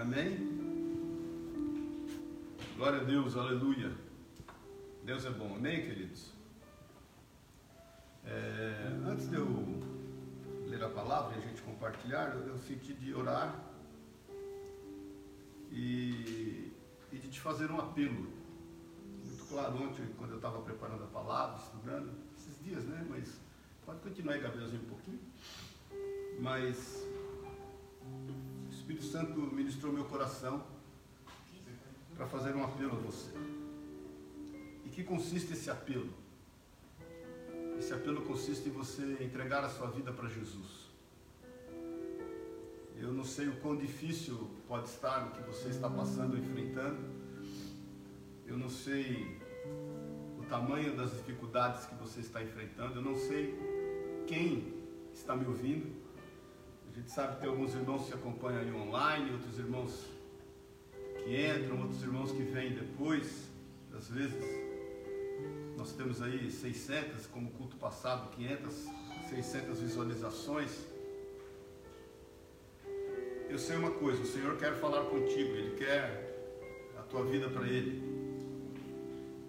Amém? Glória a Deus, aleluia. Deus é bom, amém, queridos? É, antes de eu ler a palavra e a gente compartilhar, eu senti de orar e, e de te fazer um apelo. Muito claro ontem, quando eu estava preparando a palavra, estudando, esses dias, né? Mas pode continuar aí, Gabrielzinho, um pouquinho. Mas Espírito Santo ministrou meu coração para fazer um apelo a você. E que consiste esse apelo? Esse apelo consiste em você entregar a sua vida para Jesus. Eu não sei o quão difícil pode estar o que você está passando, enfrentando. Eu não sei o tamanho das dificuldades que você está enfrentando. Eu não sei quem está me ouvindo. A gente sabe que tem alguns irmãos que acompanham aí online, outros irmãos que entram, outros irmãos que vêm depois. Às vezes nós temos aí 600, como culto passado, 500, 600 visualizações. Eu sei uma coisa, o Senhor quer falar contigo, Ele quer a tua vida para Ele.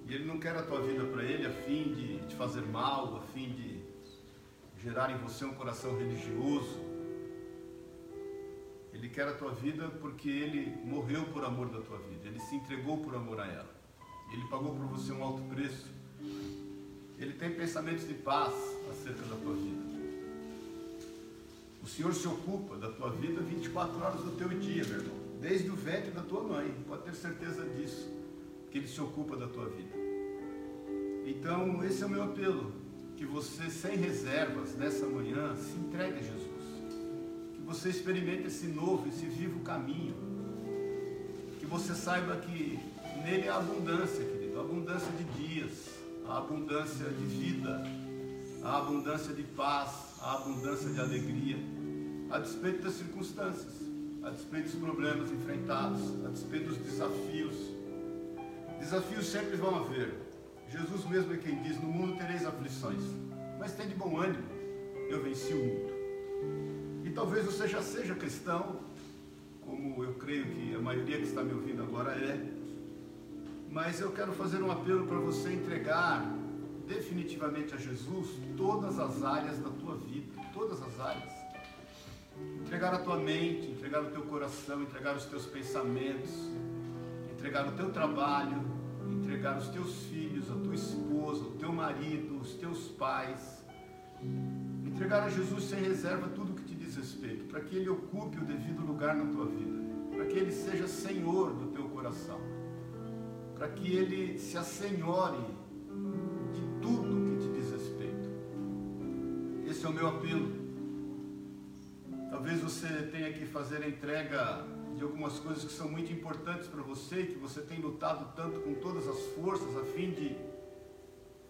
E Ele não quer a tua vida para Ele a fim de te fazer mal, a fim de gerar em você um coração religioso, ele quer a tua vida porque Ele morreu por amor da tua vida. Ele se entregou por amor a ela. Ele pagou por você um alto preço. Ele tem pensamentos de paz acerca da tua vida. O Senhor se ocupa da tua vida 24 horas do teu dia, meu irmão. Desde o ventre da tua mãe. Pode ter certeza disso. Que Ele se ocupa da tua vida. Então, esse é o meu apelo. Que você, sem reservas, nessa manhã, se entregue a Jesus você experimente esse novo, esse vivo caminho. Que você saiba que nele há abundância, querido, a abundância de dias, a abundância de vida, a abundância de paz, a abundância de alegria, a despeito das circunstâncias, a despeito dos problemas enfrentados, a despeito dos desafios. Desafios sempre vão haver. Jesus mesmo é quem diz: No mundo tereis aflições, mas tem de bom ânimo, eu venci o mundo. Talvez você já seja cristão, como eu creio que a maioria que está me ouvindo agora é. Mas eu quero fazer um apelo para você entregar definitivamente a Jesus todas as áreas da tua vida, todas as áreas. Entregar a tua mente, entregar o teu coração, entregar os teus pensamentos, entregar o teu trabalho, entregar os teus filhos, a tua esposa, o teu marido, os teus pais. Entregar a Jesus sem reserva tudo que respeito, para que Ele ocupe o devido lugar na tua vida, para que Ele seja Senhor do teu coração, para que Ele se assenhore de tudo que te diz respeito. Esse é o meu apelo. Talvez você tenha que fazer a entrega de algumas coisas que são muito importantes para você, que você tem lutado tanto com todas as forças a fim de,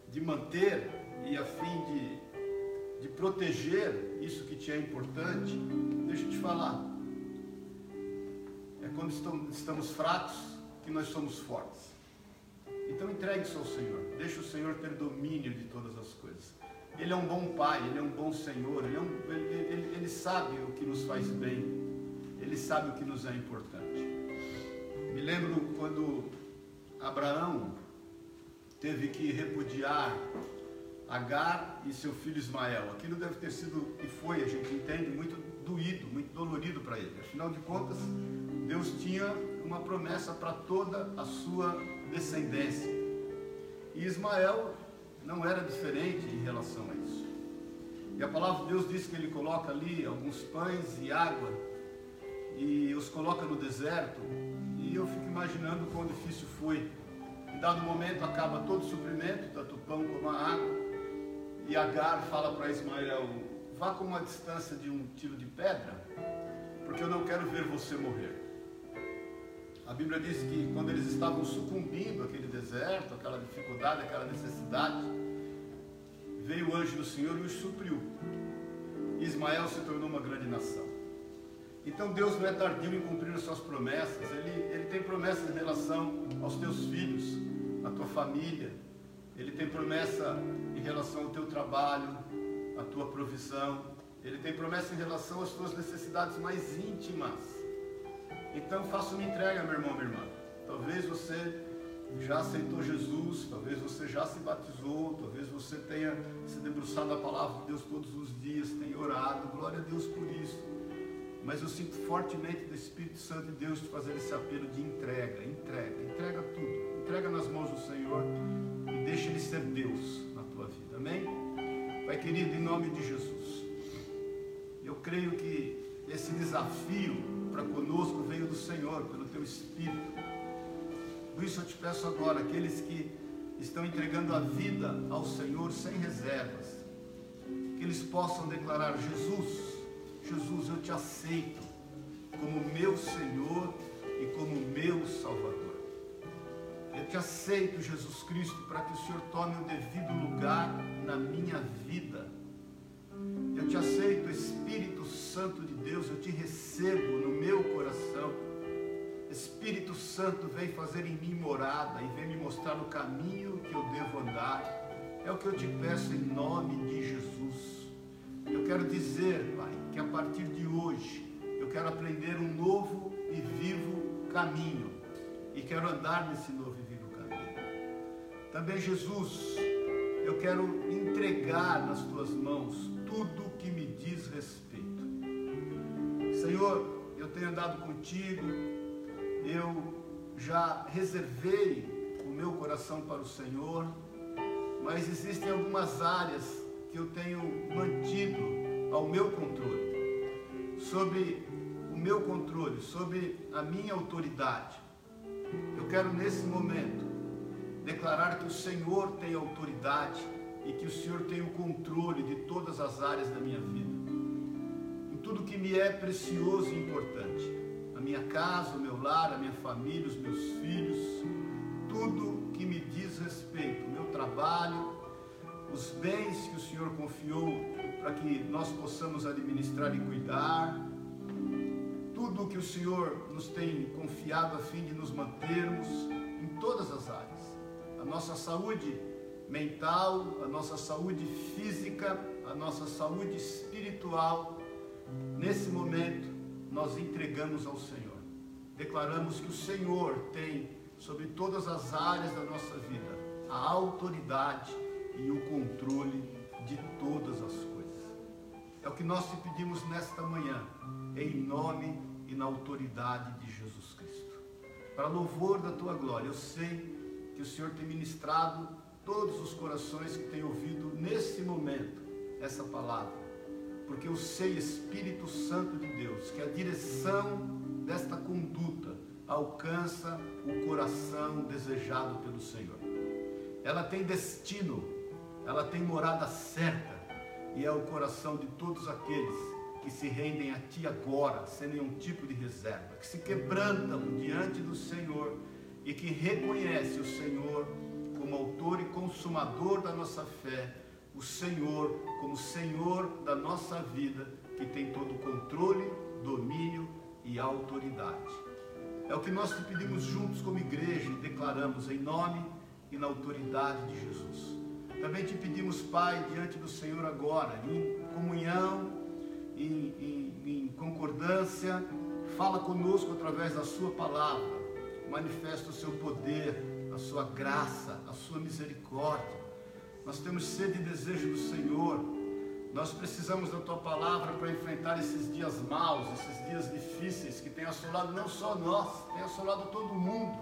de manter e a fim de de proteger isso que te é importante, deixa eu te falar. É quando estamos fracos que nós somos fortes. Então entregue isso ao Senhor. Deixa o Senhor ter domínio de todas as coisas. Ele é um bom Pai, Ele é um bom Senhor, Ele, é um, ele, ele, ele sabe o que nos faz bem, Ele sabe o que nos é importante. Me lembro quando Abraão teve que repudiar Agar e seu filho Ismael. Aquilo deve ter sido e foi, a gente entende, muito doído, muito dolorido para ele. Afinal de contas, Deus tinha uma promessa para toda a sua descendência. E Ismael não era diferente em relação a isso. E a palavra de Deus diz que ele coloca ali alguns pães e água e os coloca no deserto. E eu fico imaginando quão difícil foi. Em dado momento acaba todo o suprimento, tanto o pão como a água e Agar fala para Ismael: vá com uma distância de um tiro de pedra, porque eu não quero ver você morrer. A Bíblia diz que quando eles estavam sucumbindo àquele deserto, aquela dificuldade, aquela necessidade, veio o anjo do Senhor e os supriu. Ismael se tornou uma grande nação. Então Deus não é tardio em cumprir as suas promessas, Ele, ele tem promessas em relação aos teus filhos, à tua família, Ele tem promessa em relação ao teu trabalho, à tua provisão. Ele tem promessa em relação às tuas necessidades mais íntimas. Então faça uma entrega, meu irmão, minha irmã. Talvez você já aceitou Jesus, talvez você já se batizou, talvez você tenha se debruçado na palavra de Deus todos os dias, tenha orado, glória a Deus por isso. Mas eu sinto fortemente do Espírito Santo de Deus te fazer esse apelo de entrega, entrega, entrega tudo, entrega nas mãos do Senhor deixa Ele ser Deus na tua vida, amém? Pai querido, em nome de Jesus, eu creio que esse desafio para conosco veio do Senhor, pelo teu Espírito. Por isso eu te peço agora, aqueles que estão entregando a vida ao Senhor sem reservas, que eles possam declarar: Jesus, Jesus, eu te aceito como meu Senhor e como meu Salvador. Eu te aceito, Jesus Cristo, para que o Senhor tome o devido lugar na minha vida. Eu te aceito, Espírito Santo de Deus, eu te recebo no meu coração Espírito Santo vem fazer em mim morada e vem me mostrar o caminho que eu devo andar. É o que eu te peço em nome de Jesus. Eu quero dizer, Pai, que a partir de hoje eu quero aprender um novo e vivo caminho e quero andar nesse novo e vivo caminho. Também, Jesus, eu quero entregar nas tuas mãos tudo que me diz respeito. Senhor, eu tenho andado contigo, eu já reservei o meu coração para o Senhor, mas existem algumas áreas que eu tenho mantido ao meu controle, sobre o meu controle, sobre a minha autoridade. Eu quero nesse momento declarar que o Senhor tem autoridade e que o Senhor tem o controle de todas as áreas da minha vida, em tudo que me é precioso e importante. A minha casa, o meu lar, a minha família, os meus filhos, tudo que me diz respeito, o meu trabalho, os bens que o Senhor confiou para que nós possamos administrar e cuidar, tudo que o Senhor nos tem confiado a fim de nos mantermos em todas as áreas. A nossa saúde mental, a nossa saúde física, a nossa saúde espiritual, nesse momento nós entregamos ao Senhor. Declaramos que o Senhor tem sobre todas as áreas da nossa vida a autoridade e o controle de todas as coisas. É o que nós te pedimos nesta manhã, em nome e na autoridade de Jesus Cristo. Para louvor da tua glória, eu sei que o Senhor tem ministrado todos os corações que têm ouvido nesse momento essa palavra porque eu sei, Espírito Santo de Deus, que a direção desta conduta alcança o coração desejado pelo Senhor. Ela tem destino, ela tem morada certa, e é o coração de todos aqueles que se rendem a Ti agora, sem nenhum tipo de reserva, que se quebrantam diante do Senhor e que reconhece o Senhor como autor e consumador da nossa fé o Senhor como Senhor da nossa vida, que tem todo o controle, domínio e autoridade. É o que nós te pedimos juntos como igreja e declaramos em nome e na autoridade de Jesus. Também te pedimos, Pai, diante do Senhor agora, em comunhão, em, em, em concordância, fala conosco através da Sua palavra, manifesta o seu poder, a sua graça, a sua misericórdia nós temos sede e desejo do Senhor. Nós precisamos da tua palavra para enfrentar esses dias maus, esses dias difíceis que tem assolado não só nós, tem assolado todo mundo.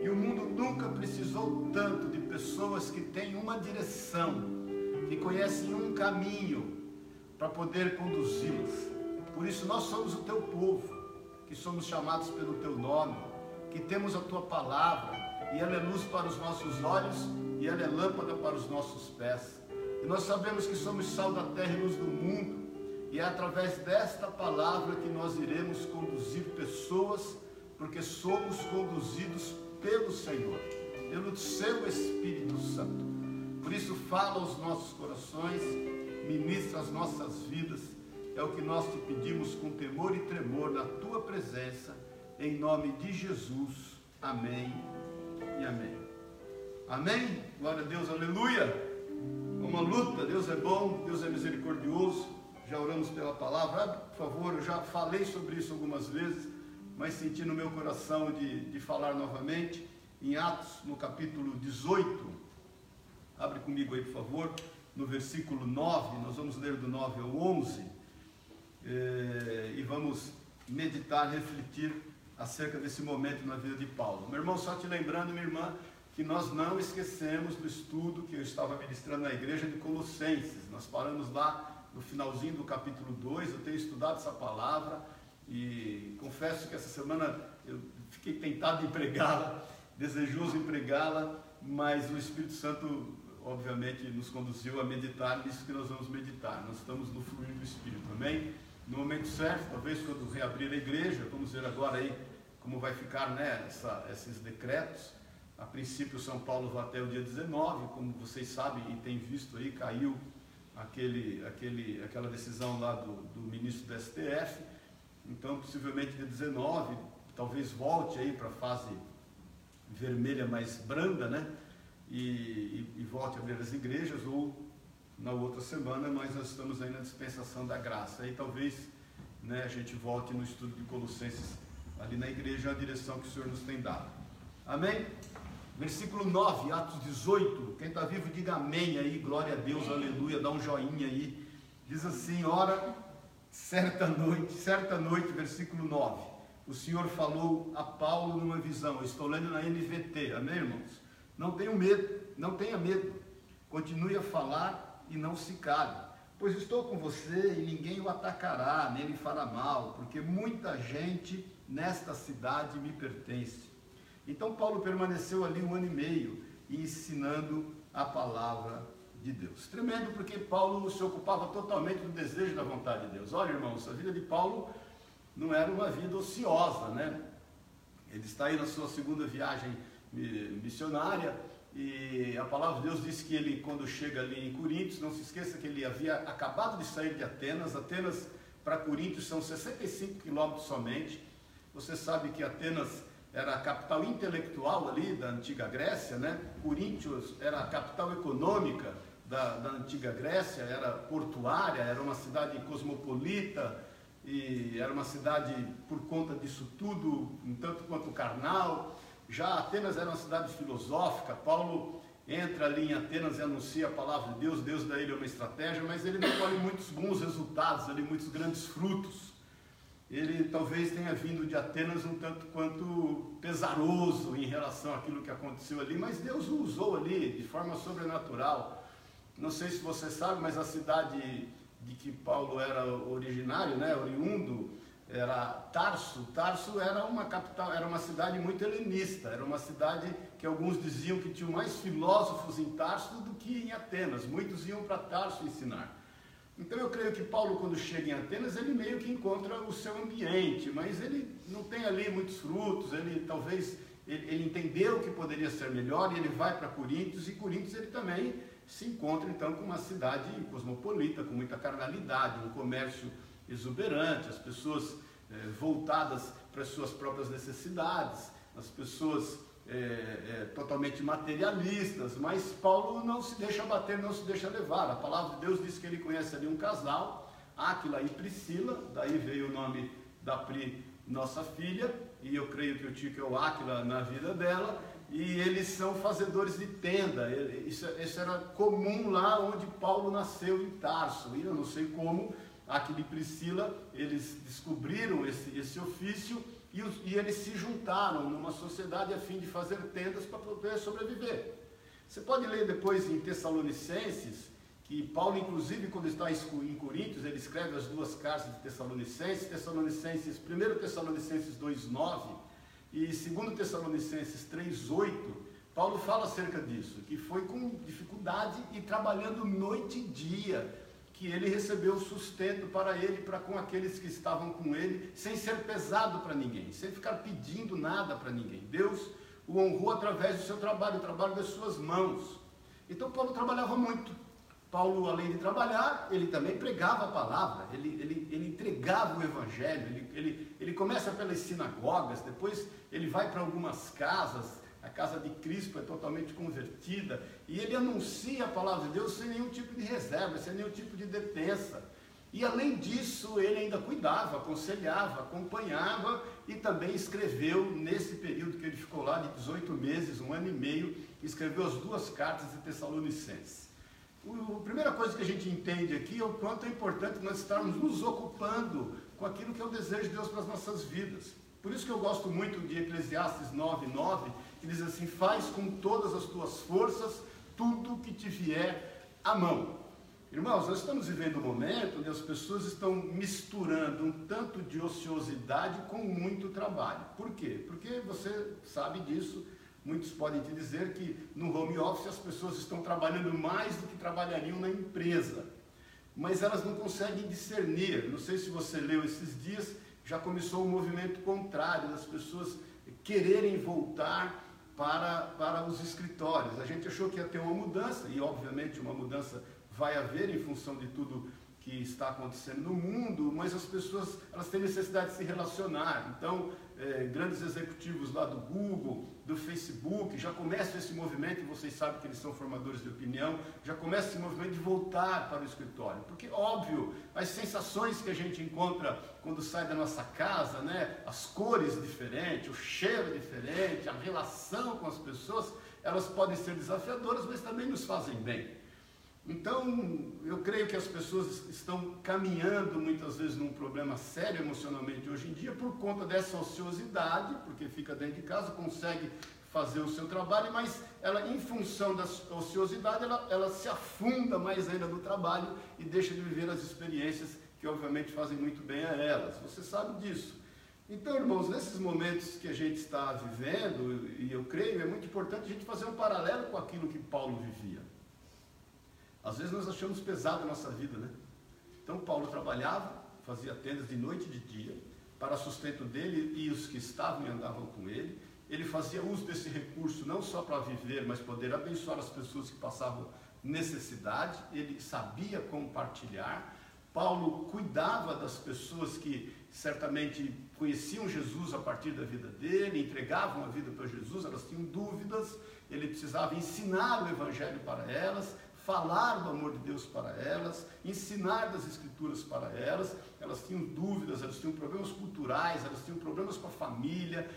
E o mundo nunca precisou tanto de pessoas que têm uma direção, que conhecem um caminho para poder conduzi-las. Por isso nós somos o teu povo, que somos chamados pelo teu nome, que temos a tua palavra e ela é luz para os nossos olhos e ela é lâmpada para os nossos pés. E nós sabemos que somos sal da terra e luz do mundo, e é através desta palavra que nós iremos conduzir pessoas, porque somos conduzidos pelo Senhor, pelo seu Espírito Santo. Por isso, fala aos nossos corações, ministra as nossas vidas, é o que nós te pedimos com temor e tremor na tua presença, em nome de Jesus. Amém e amém. Amém? Glória a Deus, aleluia. Uma luta, Deus é bom, Deus é misericordioso. Já oramos pela palavra, ah, por favor, eu já falei sobre isso algumas vezes, mas senti no meu coração de, de falar novamente em Atos, no capítulo 18. Abre comigo aí, por favor, no versículo 9, nós vamos ler do 9 ao 11 eh, e vamos meditar, refletir acerca desse momento na vida de Paulo. Meu irmão, só te lembrando, minha irmã, que nós não esquecemos do estudo que eu estava ministrando na igreja de Colossenses. Nós paramos lá no finalzinho do capítulo 2, eu tenho estudado essa palavra e confesso que essa semana eu fiquei tentado em pregá-la, desejoso em pregá-la, mas o Espírito Santo, obviamente, nos conduziu a meditar nisso que nós vamos meditar. Nós estamos no fluir do Espírito, amém? No momento certo, talvez quando reabrir a igreja, vamos ver agora aí como vai ficar né, essa, esses decretos a princípio, São Paulo vai até o dia 19, como vocês sabem e têm visto aí, caiu aquele, aquele, aquela decisão lá do, do ministro do STF. Então, possivelmente dia 19, talvez volte aí para a fase vermelha mais branda, né? E, e, e, volte a abrir as igrejas, ou na outra semana, mas nós estamos aí na dispensação da graça. Aí talvez né, a gente volte no estudo de Colossenses ali na igreja, a direção que o Senhor nos tem dado. Amém? Versículo 9, Atos 18. Quem está vivo, diga amém aí, glória a Deus, aleluia, dá um joinha aí. Diz assim: ora, certa noite, certa noite, versículo 9. O Senhor falou a Paulo numa visão. Eu estou lendo na NVT, amém, irmãos? Não tenha medo, não tenha medo. Continue a falar e não se cale. Pois estou com você e ninguém o atacará, nem lhe fará mal, porque muita gente nesta cidade me pertence. Então Paulo permaneceu ali um ano e meio ensinando a palavra de Deus. Tremendo porque Paulo se ocupava totalmente do desejo da vontade de Deus. Olha, irmãos, a vida de Paulo não era uma vida ociosa, né? Ele está aí na sua segunda viagem missionária e a palavra de Deus diz que ele, quando chega ali em Coríntios, não se esqueça que ele havia acabado de sair de Atenas. Atenas para Coríntios são 65 quilômetros somente. Você sabe que Atenas era a capital intelectual ali da antiga Grécia, né? Coríntios era a capital econômica da, da antiga Grécia, era portuária, era uma cidade cosmopolita e era uma cidade por conta disso tudo, um tanto quanto carnal. Já Atenas era uma cidade filosófica. Paulo entra ali em Atenas e anuncia a palavra de Deus. Deus dá ele uma estratégia, mas ele não colhe muitos bons resultados, ali muitos grandes frutos ele talvez tenha vindo de Atenas um tanto quanto pesaroso em relação àquilo que aconteceu ali, mas Deus o usou ali de forma sobrenatural. Não sei se você sabe, mas a cidade de que Paulo era originário, né, oriundo, era Tarso. Tarso era uma capital, era uma cidade muito helenista, era uma cidade que alguns diziam que tinha mais filósofos em Tarso do que em Atenas. Muitos iam para Tarso ensinar. Então eu creio que Paulo, quando chega em Atenas, ele meio que encontra o seu ambiente, mas ele não tem ali muitos frutos, ele talvez ele, ele entendeu que poderia ser melhor e ele vai para Coríntios, e Coríntios ele também se encontra então com uma cidade cosmopolita, com muita carnalidade, um comércio exuberante, as pessoas eh, voltadas para as suas próprias necessidades, as pessoas é, é, totalmente materialistas, mas Paulo não se deixa bater, não se deixa levar. A palavra de Deus diz que ele conhece ali um casal, Áquila e Priscila, daí veio o nome da Pri, nossa filha, e eu creio que o Tico é o Áquila na vida dela, e eles são fazedores de tenda. Isso, isso era comum lá onde Paulo nasceu em Tarso, e eu não sei como, Áquila e Priscila, eles descobriram esse, esse ofício e, os, e eles se juntaram numa sociedade a fim de fazer tendas para poder sobreviver. Você pode ler depois em Tessalonicenses, que Paulo, inclusive, quando está em Coríntios, ele escreve as duas cartas de Tessalonicenses, Tessalonicenses, 1 Tessalonicenses 2,9 e 2 Tessalonicenses 3,8, Paulo fala acerca disso, que foi com dificuldade e trabalhando noite e dia que ele recebeu sustento para ele para com aqueles que estavam com ele, sem ser pesado para ninguém, sem ficar pedindo nada para ninguém. Deus o honrou através do seu trabalho, o trabalho das suas mãos. Então Paulo trabalhava muito. Paulo, além de trabalhar, ele também pregava a palavra, ele, ele, ele entregava o evangelho, ele, ele, ele começa pelas sinagogas, depois ele vai para algumas casas, a casa de Cristo é totalmente convertida, e ele anuncia a palavra de Deus sem nenhum tipo de reserva, sem nenhum tipo de detença. E além disso, ele ainda cuidava, aconselhava, acompanhava e também escreveu, nesse período que ele ficou lá, de 18 meses, um ano e meio, escreveu as duas cartas de Tessalonicenses. A primeira coisa que a gente entende aqui é o quanto é importante nós estarmos nos ocupando com aquilo que é o desejo de Deus para as nossas vidas. Por isso que eu gosto muito de Eclesiastes 9, 9, que diz assim: Faz com todas as tuas forças tudo que te vier à mão. Irmãos, nós estamos vivendo um momento onde as pessoas estão misturando um tanto de ociosidade com muito trabalho. Por quê? Porque você sabe disso, muitos podem te dizer que no home office as pessoas estão trabalhando mais do que trabalhariam na empresa, mas elas não conseguem discernir. Não sei se você leu esses dias, já começou um movimento contrário das pessoas quererem voltar para, para os escritórios. A gente achou que ia ter uma mudança, e obviamente uma mudança vai haver em função de tudo que está acontecendo no mundo, mas as pessoas elas têm necessidade de se relacionar. Então, é, grandes executivos lá do Google, do Facebook, já começam esse movimento, e vocês sabem que eles são formadores de opinião, já começa esse movimento de voltar para o escritório. Porque, óbvio, as sensações que a gente encontra quando sai da nossa casa, né, as cores diferentes, o cheiro diferente, a relação com as pessoas, elas podem ser desafiadoras, mas também nos fazem bem. Então, eu creio que as pessoas estão caminhando muitas vezes num problema sério emocionalmente hoje em dia por conta dessa ociosidade, porque fica dentro de casa, consegue fazer o seu trabalho, mas ela, em função da ociosidade, ela, ela se afunda mais ainda no trabalho e deixa de viver as experiências que, obviamente, fazem muito bem a elas. Você sabe disso. Então, irmãos, nesses momentos que a gente está vivendo, e eu creio, é muito importante a gente fazer um paralelo com aquilo que Paulo vivia. Às vezes nós achamos pesado a nossa vida, né? Então Paulo trabalhava, fazia tendas de noite e de dia, para sustento dele e os que estavam e andavam com ele. Ele fazia uso desse recurso não só para viver, mas poder abençoar as pessoas que passavam necessidade. Ele sabia compartilhar. Paulo cuidava das pessoas que certamente conheciam Jesus a partir da vida dele, entregavam a vida para Jesus, elas tinham dúvidas, ele precisava ensinar o Evangelho para elas, falar do amor de Deus para elas, ensinar das Escrituras para elas. Elas tinham dúvidas, elas tinham problemas culturais, elas tinham problemas com a família.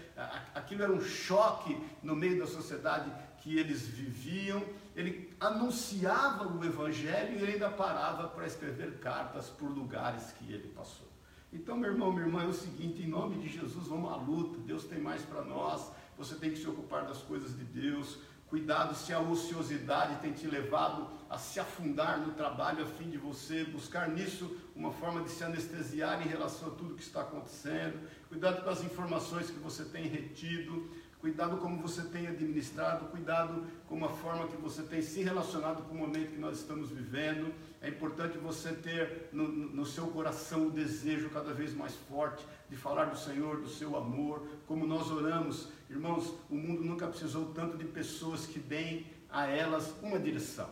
Aquilo era um choque no meio da sociedade que eles viviam. Ele anunciava o Evangelho e ele ainda parava para escrever cartas por lugares que ele passou. Então, meu irmão, minha irmã, é o seguinte: em nome de Jesus, vamos à luta. Deus tem mais para nós. Você tem que se ocupar das coisas de Deus. Cuidado se a ociosidade tem te levado a se afundar no trabalho a fim de você buscar nisso uma forma de se anestesiar em relação a tudo que está acontecendo. Cuidado com as informações que você tem retido. Cuidado como você tem administrado. Cuidado com a forma que você tem se relacionado com o momento que nós estamos vivendo. É importante você ter no, no seu coração o desejo cada vez mais forte de falar do Senhor, do seu amor, como nós oramos. Irmãos, o mundo nunca precisou tanto de pessoas que deem a elas uma direção.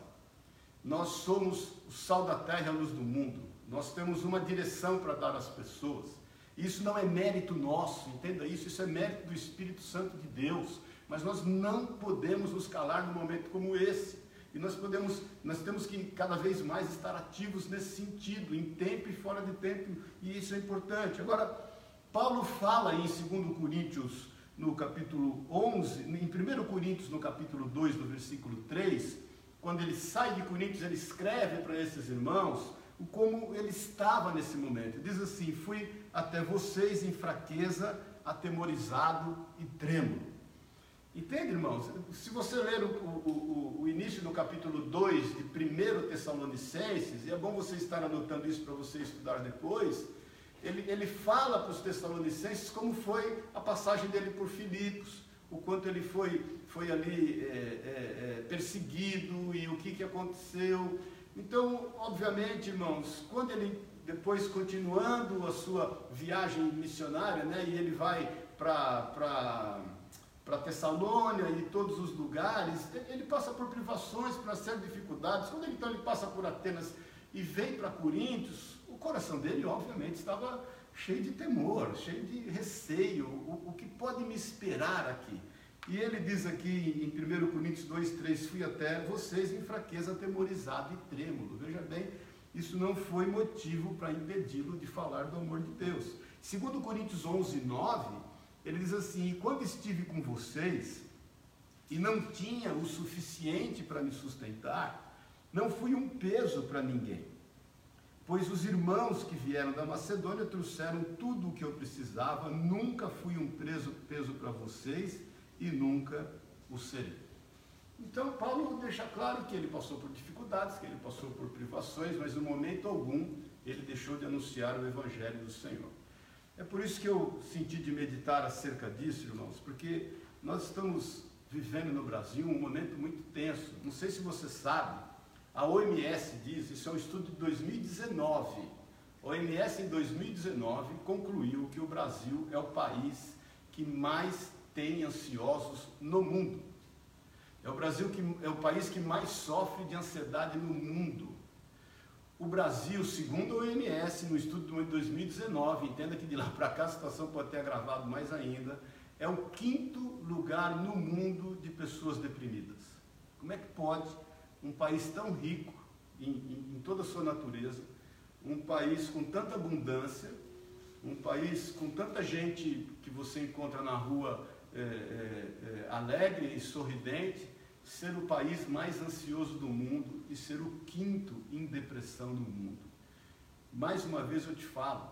Nós somos o sal da terra e a luz do mundo. Nós temos uma direção para dar às pessoas. Isso não é mérito nosso, entenda isso, isso é mérito do Espírito Santo de Deus. Mas nós não podemos nos calar num momento como esse. E nós podemos, nós temos que cada vez mais estar ativos nesse sentido, em tempo e fora de tempo, e isso é importante. Agora, Paulo fala em 2 Coríntios, no capítulo 11, em 1 Coríntios, no capítulo 2, no versículo 3, quando ele sai de Coríntios, ele escreve para esses irmãos como ele estava nesse momento. Diz assim: Fui até vocês em fraqueza, atemorizado e trêmulo. Entende, irmãos? Se você ler o, o, o, início do capítulo 2 de 1 Tessalonicenses, e é bom você estar anotando isso para você estudar depois, ele, ele fala para os Tessalonicenses como foi a passagem dele por Filipos, o quanto ele foi, foi ali é, é, é, perseguido e o que, que aconteceu. Então, obviamente, irmãos, quando ele, depois continuando a sua viagem missionária, né, e ele vai para para Tessalônia e todos os lugares, ele passa por privações, por uma série de dificuldades. Quando então ele passa por Atenas e vem para Coríntios, coração dele, obviamente, estava cheio de temor, cheio de receio. O, o que pode me esperar aqui? E ele diz aqui em 1 Coríntios 2, 3, fui até vocês em fraqueza, atemorizado e trêmulo. Veja bem, isso não foi motivo para impedi-lo de falar do amor de Deus. Segundo Coríntios 11, 9, ele diz assim, e quando estive com vocês, e não tinha o suficiente para me sustentar, não fui um peso para ninguém. Pois os irmãos que vieram da Macedônia trouxeram tudo o que eu precisava, nunca fui um peso, peso para vocês e nunca o serei. Então, Paulo deixa claro que ele passou por dificuldades, que ele passou por privações, mas em momento algum ele deixou de anunciar o Evangelho do Senhor. É por isso que eu senti de meditar acerca disso, irmãos, porque nós estamos vivendo no Brasil um momento muito tenso. Não sei se você sabe, a OMS diz, isso é um estudo de 2019. A OMS em 2019 concluiu que o Brasil é o país que mais tem ansiosos no mundo. É o Brasil que é o país que mais sofre de ansiedade no mundo. O Brasil, segundo a OMS, no estudo de 2019, entenda que de lá para cá a situação pode ter agravado mais ainda, é o quinto lugar no mundo de pessoas deprimidas. Como é que pode um país tão rico em, em, em toda a sua natureza, um país com tanta abundância, um país com tanta gente que você encontra na rua é, é, é, alegre e sorridente, ser o país mais ansioso do mundo e ser o quinto em depressão no mundo. Mais uma vez eu te falo,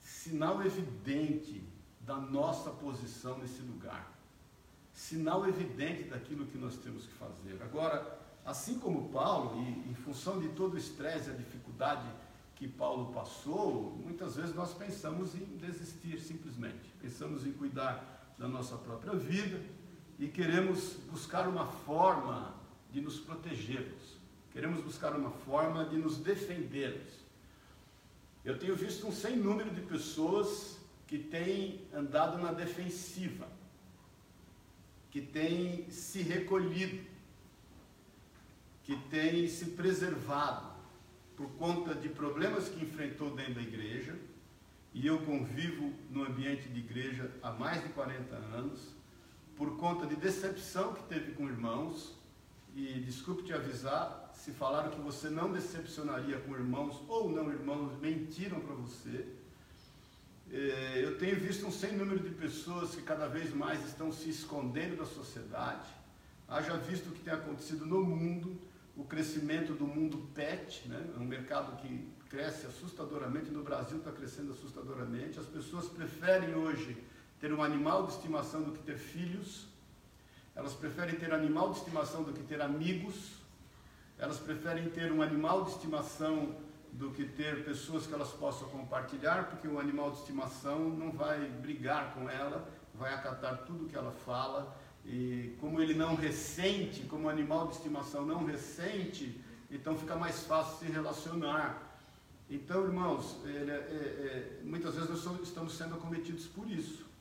sinal evidente da nossa posição nesse lugar. Sinal evidente daquilo que nós temos que fazer. Agora, assim como Paulo, e em função de todo o estresse e a dificuldade que Paulo passou, muitas vezes nós pensamos em desistir simplesmente. Pensamos em cuidar da nossa própria vida, e queremos buscar uma forma de nos protegermos, queremos buscar uma forma de nos defendermos. Eu tenho visto um sem número de pessoas que têm andado na defensiva, que têm se recolhido, que têm se preservado por conta de problemas que enfrentou dentro da igreja, e eu convivo no ambiente de igreja há mais de 40 anos, por conta de decepção que teve com irmãos, e desculpe te avisar, se falaram que você não decepcionaria com irmãos ou não irmãos, mentiram para você. É, eu tenho visto um sem número de pessoas que cada vez mais estão se escondendo da sociedade. Haja visto o que tem acontecido no mundo, o crescimento do mundo pet, né? é um mercado que cresce assustadoramente, no Brasil está crescendo assustadoramente. As pessoas preferem hoje ter um animal de estimação do que ter filhos, elas preferem ter animal de estimação do que ter amigos, elas preferem ter um animal de estimação do que ter pessoas que elas possam compartilhar, porque o animal de estimação não vai brigar com ela, vai acatar tudo que ela fala, e como ele não ressente, como o animal de estimação não ressente, então fica mais fácil se relacionar. Então, irmãos, é, é, é, muitas vezes nós estamos sendo acometidos por isso.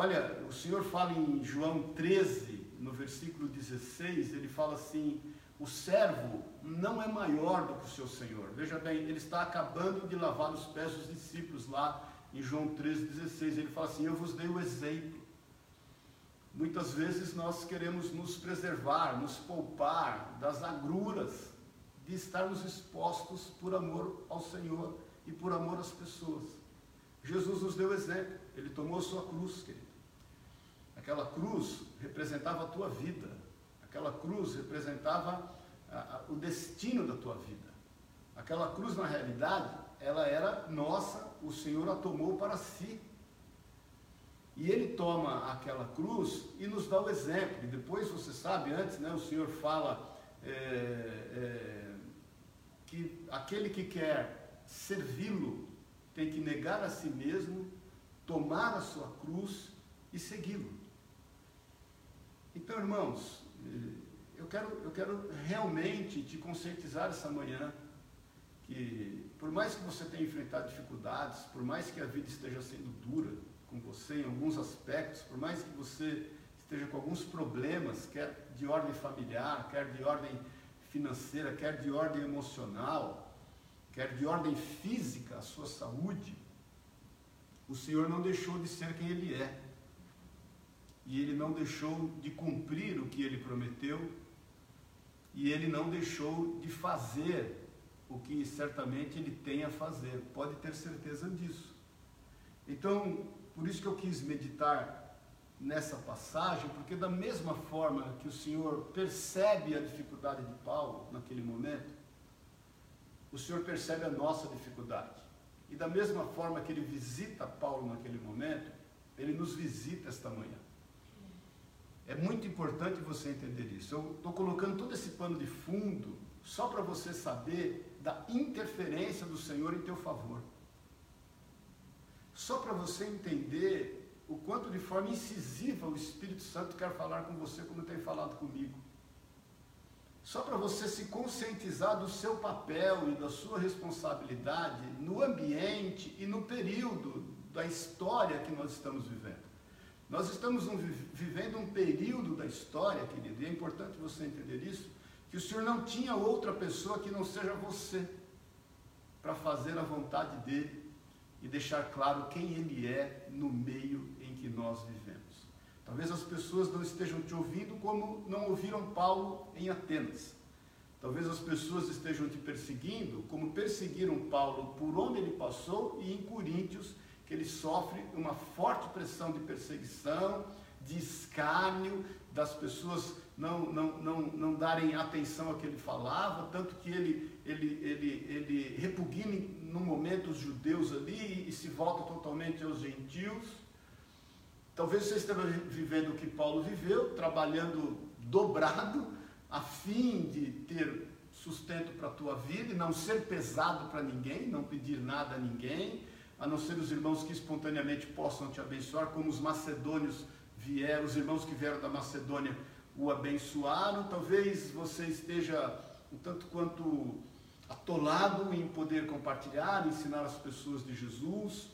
Olha, o Senhor fala em João 13, no versículo 16, ele fala assim: o servo não é maior do que o seu Senhor. Veja bem, ele está acabando de lavar os pés dos discípulos lá em João 13, 16. Ele fala assim: Eu vos dei o exemplo. Muitas vezes nós queremos nos preservar, nos poupar das agruras de estarmos expostos por amor ao Senhor e por amor às pessoas. Jesus nos deu exemplo, ele tomou a sua cruz, querido. Aquela cruz representava a tua vida, aquela cruz representava a, a, o destino da tua vida. Aquela cruz, na realidade, ela era nossa, o Senhor a tomou para si. E ele toma aquela cruz e nos dá o exemplo. E depois, você sabe, antes, né, o Senhor fala é, é, que aquele que quer servi-lo tem que negar a si mesmo, tomar a sua cruz e segui-lo. Então, irmãos, eu quero, eu quero realmente te conscientizar essa manhã que, por mais que você tenha enfrentado dificuldades, por mais que a vida esteja sendo dura com você em alguns aspectos, por mais que você esteja com alguns problemas, quer de ordem familiar, quer de ordem financeira, quer de ordem emocional, quer de ordem física, a sua saúde, o Senhor não deixou de ser quem Ele é. E Ele não deixou de cumprir o que Ele prometeu. E Ele não deixou de fazer o que certamente ele tem a fazer, pode ter certeza disso. Então, por isso que eu quis meditar nessa passagem, porque da mesma forma que o Senhor percebe a dificuldade de Paulo naquele momento, o Senhor percebe a nossa dificuldade. E da mesma forma que ele visita Paulo naquele momento, ele nos visita esta manhã. É muito importante você entender isso. Eu estou colocando todo esse pano de fundo só para você saber da interferência do Senhor em teu favor. Só para você entender o quanto de forma incisiva o Espírito Santo quer falar com você como tem falado comigo. Só para você se conscientizar do seu papel e da sua responsabilidade no ambiente e no período da história que nós estamos vivendo. Nós estamos um, vivendo um período da história, querido, e é importante você entender isso, que o Senhor não tinha outra pessoa que não seja você para fazer a vontade dele e deixar claro quem ele é no meio que nós vivemos. Talvez as pessoas não estejam te ouvindo como não ouviram Paulo em Atenas. Talvez as pessoas estejam te perseguindo como perseguiram Paulo por onde ele passou e em Coríntios, que ele sofre uma forte pressão de perseguição, de escárnio, das pessoas não, não, não, não darem atenção ao que ele falava, tanto que ele, ele, ele, ele repugna no momento os judeus ali e se volta totalmente aos gentios. Talvez você esteja vivendo o que Paulo viveu, trabalhando dobrado, a fim de ter sustento para a tua vida e não ser pesado para ninguém, não pedir nada a ninguém, a não ser os irmãos que espontaneamente possam te abençoar, como os macedônios vieram, os irmãos que vieram da Macedônia o abençoaram. Talvez você esteja um tanto quanto atolado em poder compartilhar, ensinar as pessoas de Jesus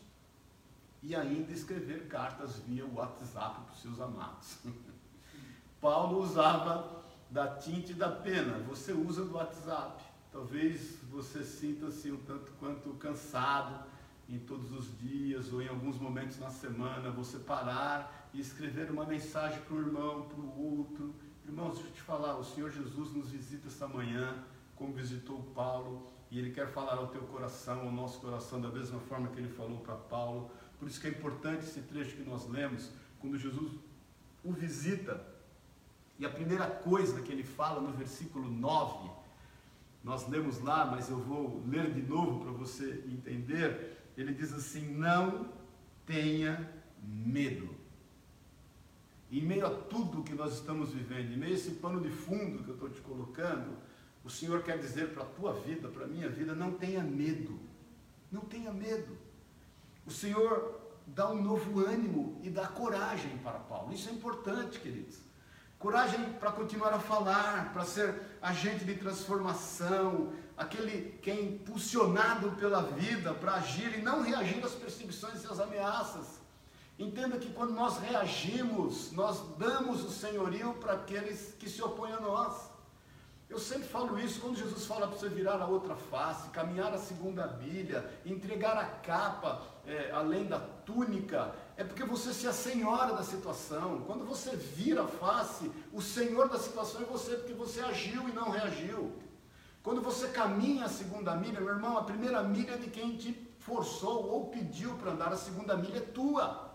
e ainda escrever cartas via WhatsApp para os seus amados. Paulo usava da tinta e da pena, você usa do WhatsApp. Talvez você sinta-se um tanto quanto cansado em todos os dias ou em alguns momentos na semana, você parar e escrever uma mensagem para o irmão, para o outro. Irmãos, deixa eu te falar, o Senhor Jesus nos visita esta manhã, como visitou Paulo, e Ele quer falar ao teu coração, ao nosso coração, da mesma forma que Ele falou para Paulo. Por isso que é importante esse trecho que nós lemos, quando Jesus o visita. E a primeira coisa que ele fala no versículo 9, nós lemos lá, mas eu vou ler de novo para você entender. Ele diz assim: Não tenha medo. Em meio a tudo que nós estamos vivendo, em meio a esse pano de fundo que eu estou te colocando, o Senhor quer dizer para a tua vida, para a minha vida, não tenha medo. Não tenha medo. O Senhor dá um novo ânimo e dá coragem para Paulo. Isso é importante, queridos. Coragem para continuar a falar, para ser agente de transformação, aquele que é impulsionado pela vida para agir e não reagir às perseguições e às ameaças. Entenda que quando nós reagimos, nós damos o senhorio para aqueles que se opõem a nós. Eu sempre falo isso quando Jesus fala para você virar a outra face, caminhar a segunda bilha, entregar a capa é, além da túnica, é porque você se assenhora da situação. Quando você vira a face, o senhor da situação é você, porque você agiu e não reagiu. Quando você caminha a segunda milha, meu irmão, a primeira milha é de quem te forçou ou pediu para andar, a segunda milha é tua.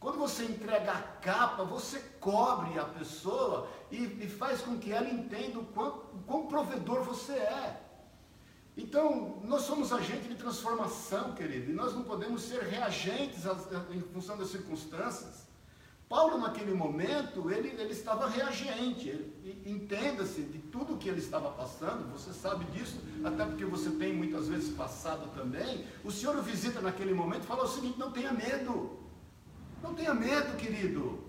Quando você entrega a capa, você cobre a pessoa e, e faz com que ela entenda o quão, o quão provedor você é. Então, nós somos agentes de transformação, querido, e nós não podemos ser reagentes em função das circunstâncias. Paulo, naquele momento, ele, ele estava reagente, entenda-se de tudo que ele estava passando, você sabe disso, até porque você tem muitas vezes passado também. O Senhor o visita naquele momento e fala o seguinte: não tenha medo. Não tenha medo, querido.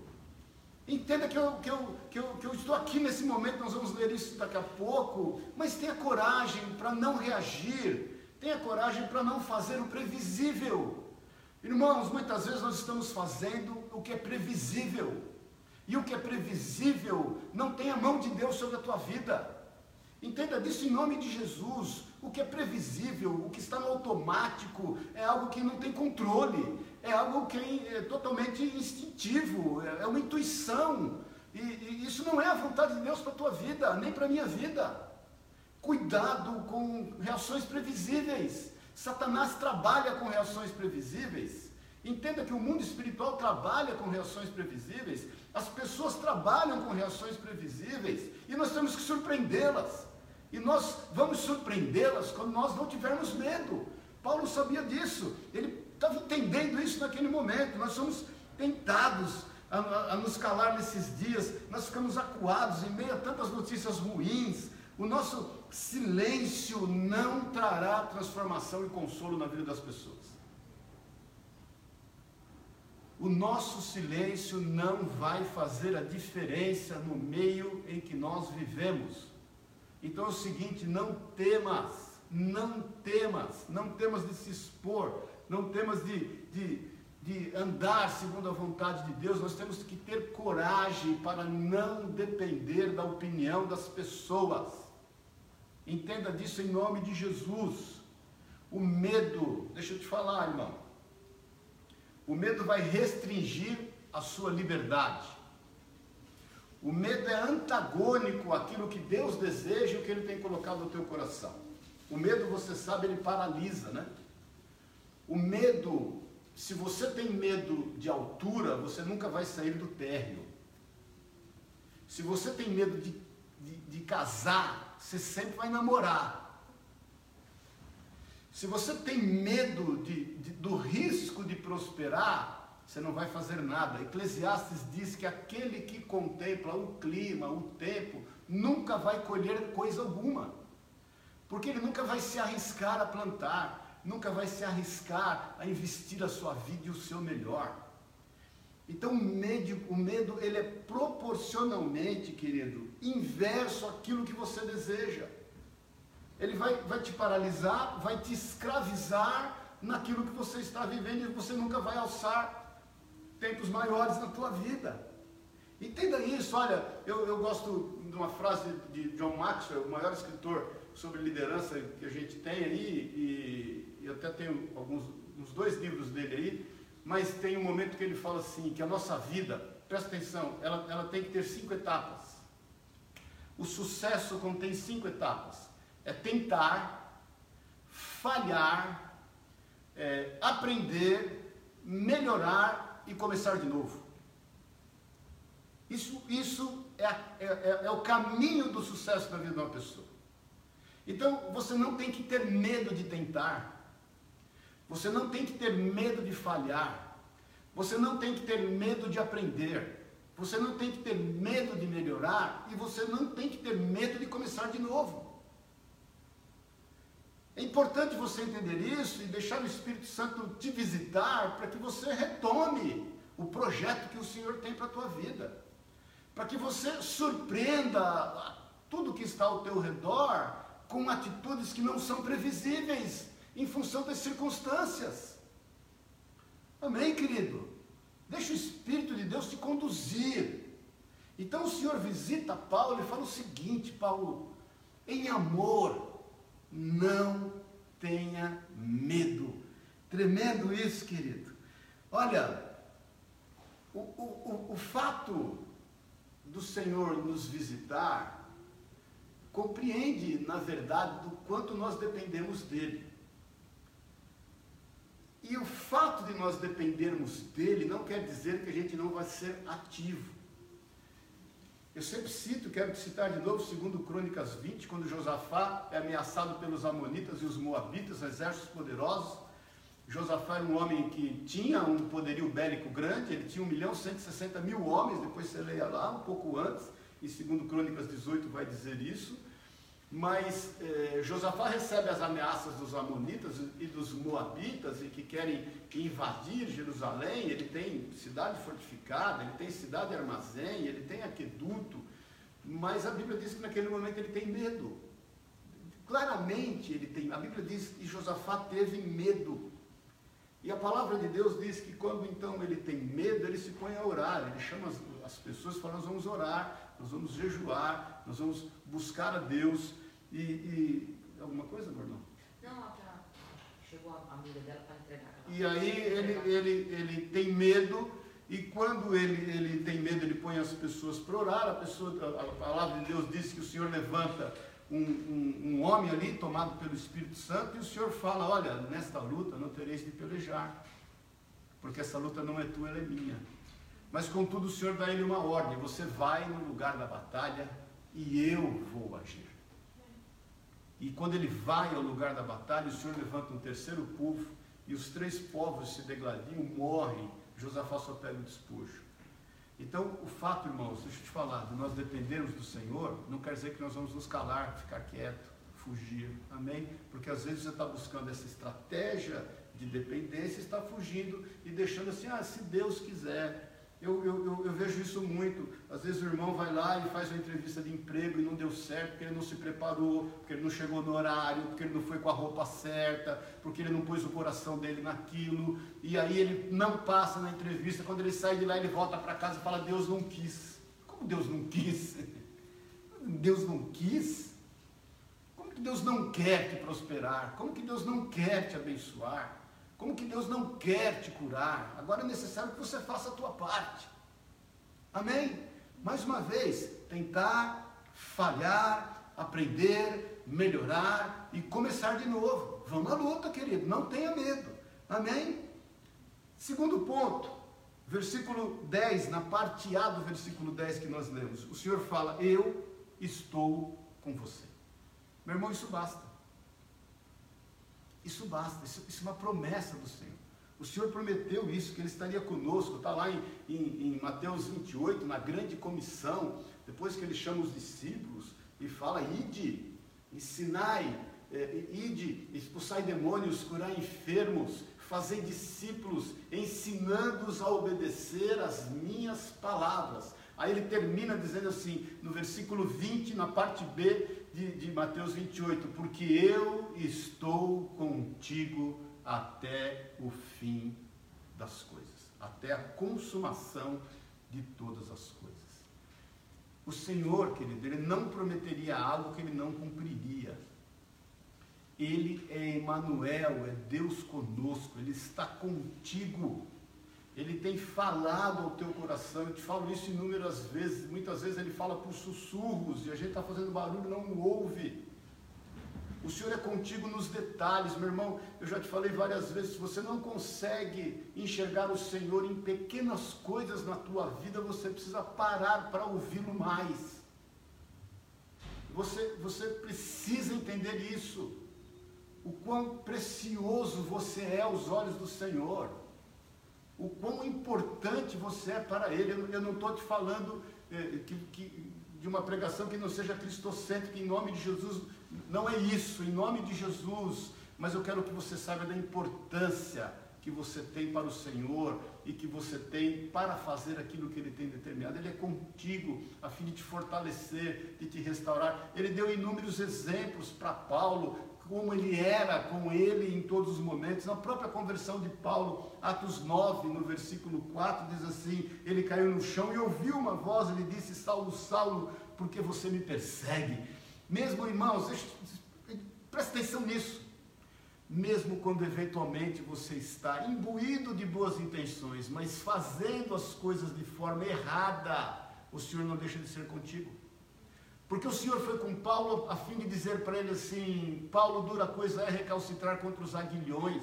Entenda que eu, que, eu, que, eu, que eu estou aqui nesse momento, nós vamos ler isso daqui a pouco, mas tenha coragem para não reagir, tenha coragem para não fazer o previsível. Irmãos, muitas vezes nós estamos fazendo o que é previsível, e o que é previsível não tem a mão de Deus sobre a tua vida. Entenda disso em nome de Jesus. O que é previsível, o que está no automático, é algo que não tem controle, é algo que é totalmente instintivo, é, é uma intuição. E, e isso não é a vontade de Deus para a tua vida, nem para a minha vida. Cuidado com reações previsíveis. Satanás trabalha com reações previsíveis. Entenda que o mundo espiritual trabalha com reações previsíveis, as pessoas trabalham com reações previsíveis e nós temos que surpreendê-las. E nós vamos surpreendê-las quando nós não tivermos medo. Paulo sabia disso, ele estava entendendo isso naquele momento. Nós somos tentados a, a, a, nos calar nesses dias, nós ficamos acuados em meio a tantas notícias ruins. O nosso silêncio não trará transformação e consolo na vida das pessoas. O nosso silêncio não vai fazer a diferença no meio em que nós vivemos. Então é o seguinte: não temas, não temas, não temas de se expor, não temas de, de, de andar segundo a vontade de Deus. Nós temos que ter coragem para não depender da opinião das pessoas. Entenda disso em nome de Jesus. O medo, deixa eu te falar, irmão. O medo vai restringir a sua liberdade. O medo é antagônico àquilo que Deus deseja e o que Ele tem colocado no teu coração. O medo, você sabe, ele paralisa, né? O medo, se você tem medo de altura, você nunca vai sair do térreo. Se você tem medo de, de, de casar, você sempre vai namorar. Se você tem medo de, de, do risco de prosperar, você não vai fazer nada. Eclesiastes diz que aquele que contempla o clima, o tempo, nunca vai colher coisa alguma. Porque ele nunca vai se arriscar a plantar, nunca vai se arriscar a investir a sua vida e o seu melhor. Então o medo, o medo ele é proporcionalmente, querido, inverso àquilo que você deseja ele vai, vai te paralisar, vai te escravizar naquilo que você está vivendo e você nunca vai alçar tempos maiores na tua vida. Entenda isso, olha, eu, eu gosto de uma frase de John Maxwell, o maior escritor sobre liderança que a gente tem aí, e, e até tenho alguns uns dois livros dele aí, mas tem um momento que ele fala assim, que a nossa vida, presta atenção, ela, ela tem que ter cinco etapas. O sucesso contém cinco etapas é tentar, falhar, é, aprender, melhorar e começar de novo. Isso, isso é, é, é, é o caminho do sucesso na vida de uma pessoa. Então você não tem que ter medo de tentar. Você não tem que ter medo de falhar. Você não tem que ter medo de aprender. Você não tem que ter medo de melhorar. E você não tem que ter medo de começar de novo. É importante você entender isso e deixar o Espírito Santo te visitar para que você retome o projeto que o Senhor tem para a tua vida. Para que você surpreenda tudo que está ao teu redor com atitudes que não são previsíveis em função das circunstâncias. Amém, querido? Deixa o Espírito de Deus te conduzir. Então o Senhor visita Paulo e fala o seguinte: Paulo, em amor, não tenha medo. Tremendo isso, querido. Olha, o, o, o, o fato do Senhor nos visitar compreende, na verdade, do quanto nós dependemos dele. E o fato de nós dependermos dele não quer dizer que a gente não vai ser ativo. Eu sempre cito, quero citar de novo, segundo Crônicas 20, quando Josafá é ameaçado pelos amonitas e os moabitas, exércitos poderosos. Josafá era um homem que tinha um poderio bélico grande, ele tinha 1 milhão 160 mil homens, depois você leia lá, um pouco antes, e segundo Crônicas 18 vai dizer isso. Mas eh, Josafá recebe as ameaças dos amonitas e dos moabitas e que querem invadir Jerusalém. Ele tem cidade fortificada, ele tem cidade armazém, ele tem aqueduto. Mas a Bíblia diz que naquele momento ele tem medo. Claramente ele tem. A Bíblia diz que Josafá teve medo. E a palavra de Deus diz que quando então ele tem medo, ele se põe a orar. Ele chama as, as pessoas e fala: Nós vamos orar, nós vamos jejuar, nós vamos buscar a Deus. E, e alguma coisa, Gordão? Não, ela chegou a amiga dela para entregar. E aí ele, ele, ele tem medo, e quando ele, ele tem medo, ele põe as pessoas para orar. A, pessoa, a, a palavra de Deus diz que o Senhor levanta um, um, um, homem ali tomado pelo Espírito Santo e o Senhor fala: Olha, nesta luta não tereis de pelejar, porque essa luta não é tua, ela é minha. Mas contudo, o Senhor dá ele uma ordem: Você vai no lugar da batalha e eu vou agir. E quando ele vai ao lugar da batalha, o Senhor levanta um terceiro povo e os três povos se degladiam, morrem. Josafá só pega o despojo. Então, o fato, irmãos, deixa eu te falar, de nós dependermos do Senhor, não quer dizer que nós vamos nos calar, ficar quieto, fugir. Amém? Porque às vezes você está buscando essa estratégia de dependência, está fugindo e deixando assim, ah, se Deus quiser. Eu, eu, eu, eu, vejo isso muito. Às vezes o irmão vai lá e faz uma entrevista de emprego e não deu certo porque ele não se preparou, porque ele não chegou no horário, porque ele não foi com a roupa certa, porque ele não pôs o coração dele naquilo. E aí ele não passa na entrevista. Quando ele sai de lá, ele volta para casa e fala: Deus não quis. Como Deus não quis? Deus não quis? Como que Deus não quer te prosperar? Como que Deus não quer te abençoar? Como que Deus não quer te curar? Agora é necessário que você faça a tua parte. Amém? Mais uma vez, tentar, falhar, aprender, melhorar e começar de novo. Vamos à luta, querido, não tenha medo. Amém? Segundo ponto, versículo 10, na parte A do versículo 10 que nós lemos, o Senhor fala: Eu estou com você. Meu irmão, isso basta. Isso basta, isso, isso, é uma promessa do Senhor. O Senhor prometeu isso, que Ele estaria conosco. Está lá em, em, em, Mateus 28, na grande comissão, depois que Ele chama os discípulos e fala: Ide, ensinai, é, ide, expulsai demônios, curai enfermos, fazei discípulos, ensinando-os a obedecer as minhas palavras. Aí ele termina dizendo assim, no versículo 20, na parte B, de, de Mateus 28, porque eu estou contigo até o fim das coisas, até a consumação de todas as coisas. O Senhor, querido, ele não prometeria algo que ele não cumpriria. Ele é Emmanuel, é Deus conosco, ele está contigo. Ele tem falado ao teu coração, eu te falo isso inúmeras vezes, muitas vezes ele fala por sussurros e a gente está fazendo barulho não ouve. O Senhor é contigo nos detalhes, meu irmão. Eu já te falei várias vezes: se você não consegue enxergar o Senhor em pequenas coisas na tua vida, você precisa parar para ouvi-lo mais. Você, você precisa entender isso. O quão precioso você é aos olhos do Senhor o quão importante você é para Ele. Eu, não estou te falando eh, que, que, de uma pregação que não seja cristocêntrica, em nome de Jesus. Não é isso, em nome de Jesus. Mas eu quero que você saiba da importância que você tem para o Senhor e que você tem para fazer aquilo que Ele tem determinado. Ele é contigo, a fim de te fortalecer, de te restaurar. Ele deu inúmeros exemplos para Paulo, como ele era com ele em todos os momentos. Na própria conversão de Paulo, Atos 9, no versículo 4, diz assim: Ele caiu no chão e ouviu uma voz, ele disse: Saulo, Saulo, por que você me persegue? Mesmo, irmãos, presta atenção nisso. Mesmo quando eventualmente você está imbuído de boas intenções, mas fazendo as coisas de forma errada, o Senhor não deixa de ser contigo. Porque o Senhor foi com Paulo a fim de dizer para ele assim: Paulo, dura coisa é recalcitrar contra os aguilhões.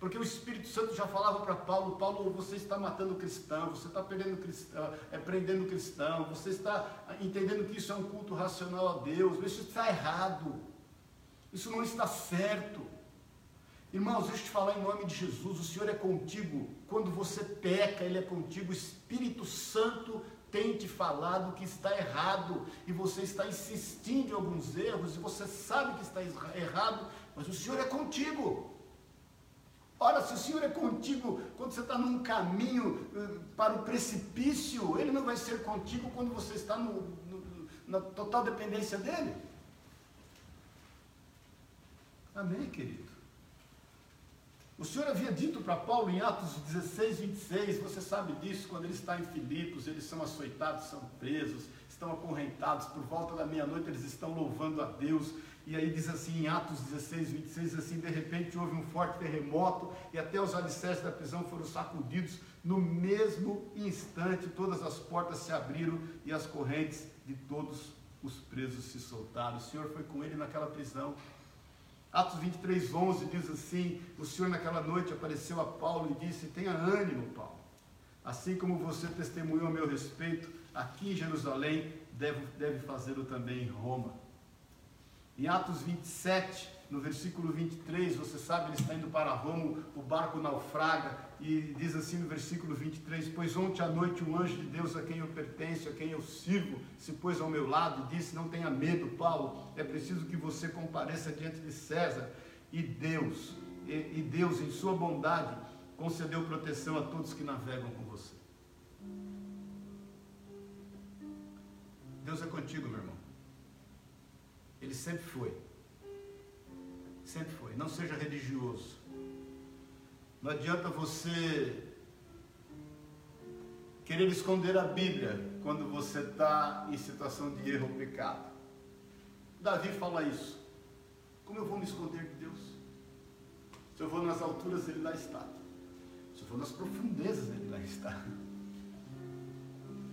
Porque o Espírito Santo já falava para Paulo: Paulo, você está matando cristão, você está perdendo cristão, é, prendendo cristão, você está entendendo que isso é um culto racional a Deus, isso está errado, isso não está certo. Irmãos, deixa eu te falar em nome de Jesus: o Senhor é contigo quando você peca, Ele é contigo, o Espírito Santo tem te falado que está errado e você está insistindo em alguns erros e você sabe que está errado, mas o Senhor é contigo. Ora, se o Senhor é contigo quando você está num caminho eh, para o precipício, Ele não vai ser contigo quando você está no, no, na total dependência dEle. Amém, querido? O Senhor havia dito para Paulo em Atos 16, 26, você sabe disso, quando ele está em Filipos, eles são açoitados, são presos, estão acorrentados, por volta da meia-noite eles estão louvando a Deus, e aí diz assim em Atos 16, 26, assim, de repente houve um forte terremoto, e até os alicerces da prisão foram sacudidos, no mesmo instante todas as portas se abriram e as correntes de todos os presos se soltaram. O Senhor foi com ele naquela prisão. Atos 23, 11 diz assim: O Senhor naquela noite apareceu a Paulo e disse: Tenha ânimo, Paulo. Assim como você testemunhou a meu respeito aqui em Jerusalém, deve, deve fazê-lo também em Roma. Em Atos 27, no versículo 23, você sabe, ele está indo para Roma, o barco naufraga, e diz assim no versículo 23: Pois ontem à noite um anjo de Deus a quem eu pertenço, a quem eu sirvo, se pôs ao meu lado e disse: Não tenha medo, Paulo, é preciso que você compareça diante de César. E Deus, e, e Deus, em sua bondade, concedeu proteção a todos que navegam com você. Deus é contigo, meu irmão. Ele sempre foi. Sempre foi. Não seja religioso. Não adianta você querer esconder a Bíblia quando você está em situação de erro ou pecado. Davi fala isso. Como eu vou me esconder de Deus? Se eu vou nas alturas, Ele lá está. Se eu vou nas profundezas, Ele lá está.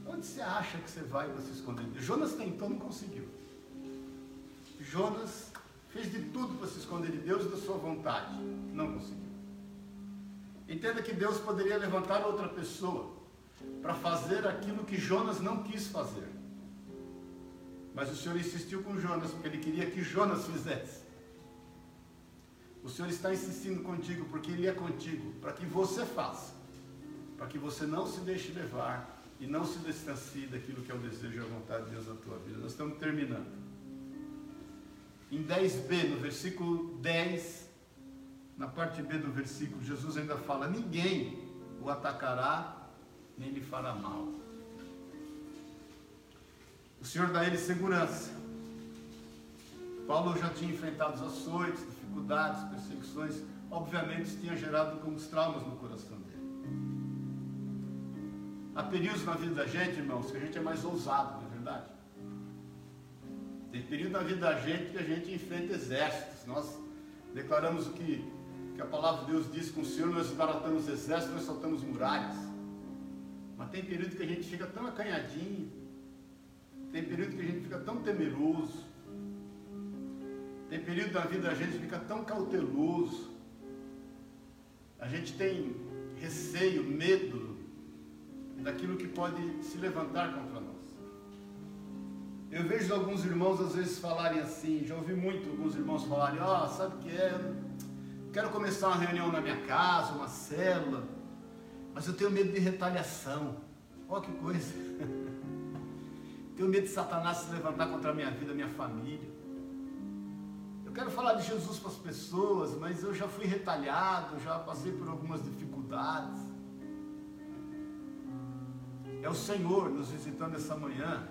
Onde você acha que você vai para se esconder? Jonas tentou, não conseguiu. Jonas fez de tudo para se esconder de Deus e da sua vontade. Não conseguiu. Entenda que Deus poderia levantar outra pessoa para fazer aquilo que Jonas não quis fazer. Mas o Senhor insistiu com Jonas, porque ele queria que Jonas fizesse. O Senhor está insistindo contigo, porque Ele é contigo, para que você faça, para que você não se deixe levar e não se distancie daquilo que é o desejo e a vontade de Deus na tua vida. Nós estamos terminando. Em 10b, no versículo 10, na parte B do versículo, Jesus ainda fala: Ninguém o atacará, nem lhe fará mal. O Senhor dá a ele segurança. Paulo já tinha enfrentado os açoites, dificuldades, perseguições. Obviamente, isso tinha gerado alguns traumas no coração dele. Há períodos na vida da gente, irmãos, que a gente é mais ousado, é? Tem período na vida da gente que a gente enfrenta exércitos. Nós declaramos o que, que a palavra de Deus diz com o Senhor, nós desbaratamos exércitos, nós saltamos muralhas. Mas tem período que a gente fica tão acanhadinho, tem período que a gente fica tão temeroso, tem período da vida da gente que fica tão cauteloso, a gente tem receio, medo daquilo que pode se levantar contra nós. Eu vejo alguns irmãos às vezes falarem assim, já ouvi muito alguns irmãos falarem, ó, oh, sabe o que é? Quero começar uma reunião na minha casa, uma célula, mas eu tenho medo de retaliação. Olha que coisa. tenho medo de Satanás se levantar contra a minha vida, a minha família. Eu quero falar de Jesus para as pessoas, mas eu já fui retalhado, já passei por algumas dificuldades. É o Senhor nos visitando essa manhã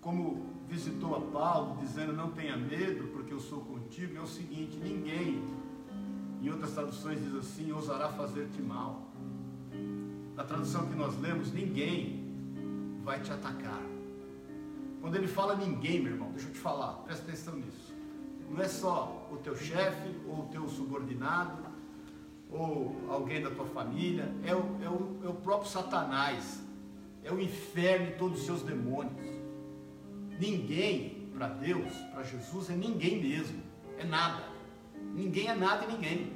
como visitou a Paulo, dizendo: Não tenha medo, porque eu sou contigo, é o seguinte: ninguém, em outras traduções diz assim, ousará fazer-te mal. Na tradução que nós lemos, ninguém vai te atacar. Quando ele fala ninguém, meu irmão, deixa eu te falar, presta atenção nisso. Não é só o teu chefe, ou o teu subordinado, ou alguém da tua família, é o, é o, é o próprio Satanás, é o inferno e todos os seus demônios. Ninguém para Deus, para Jesus, é ninguém mesmo, é nada. Ninguém é nada e ninguém.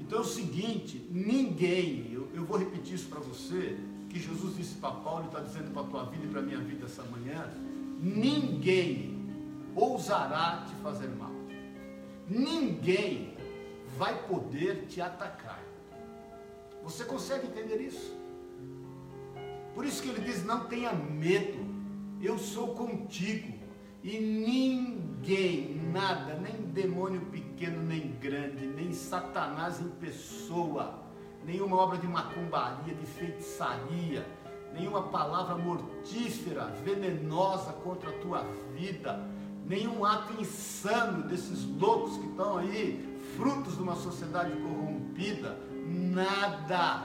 Então é o seguinte: ninguém, eu, eu vou repetir isso para você, que Jesus disse para Paulo e está dizendo para a tua vida e para a minha vida essa manhã: ninguém ousará te fazer mal, ninguém vai poder te atacar. Você consegue entender isso? Por isso que ele diz: não tenha medo eu sou contigo. E ninguém, nada, nem demônio pequeno nem grande, nem Satanás em pessoa, nenhuma obra de macumbaria, de feitiçaria, nenhuma palavra mortífera, venenosa contra a tua vida, nenhum ato insano desses loucos que estão aí, frutos de uma sociedade corrompida, nada,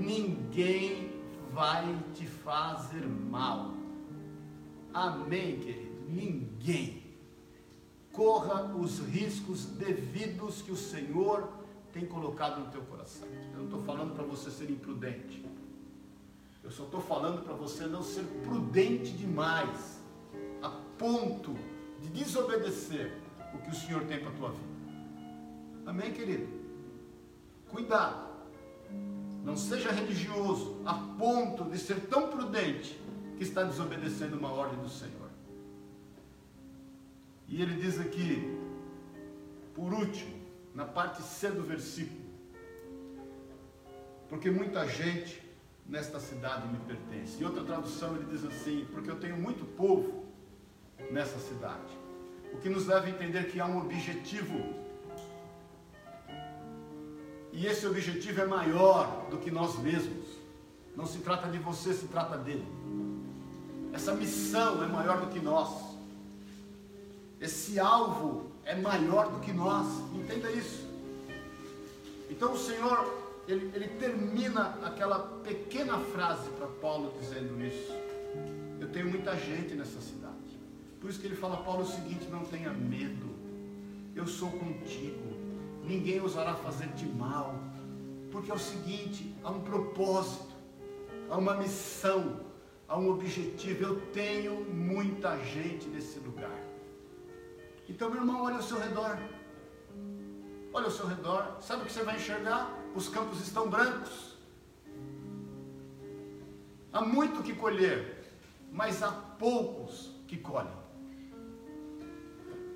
ninguém vai te fazer mal. Amém, querido? Ninguém. Corra os riscos devidos que o Senhor tem colocado no teu coração. Eu não estou falando para você ser imprudente. Eu só estou falando para você não ser prudente demais, a ponto de desobedecer o que o Senhor tem para a tua vida. Amém, querido? Cuidado. Não seja religioso a ponto de ser tão prudente que está desobedecendo uma ordem do Senhor. E ele diz aqui, por último, na parte C do versículo, porque muita gente nesta cidade me pertence. Em outra tradução ele diz assim, porque eu tenho muito povo nessa cidade. O que nos leva a entender que há um objetivo. E esse objetivo é maior do que nós mesmos. Não se trata de você, se trata dele. Essa missão é maior do que nós. Esse alvo é maior do que nós. Entenda isso. Então o Senhor, ele, ele termina aquela pequena frase para Paulo dizendo isso. Eu tenho muita gente nessa cidade. Por isso que ele fala, Paulo, o seguinte: não tenha medo. Eu sou contigo. Ninguém ousará fazer-te mal. Porque é o seguinte: há um propósito, há uma missão, há um objetivo. Eu tenho muita gente nesse lugar. Então, meu irmão, olha ao seu redor. Olha ao seu redor. Sabe o que você vai enxergar? Os campos estão brancos. Há muito que colher, mas há poucos que colhem.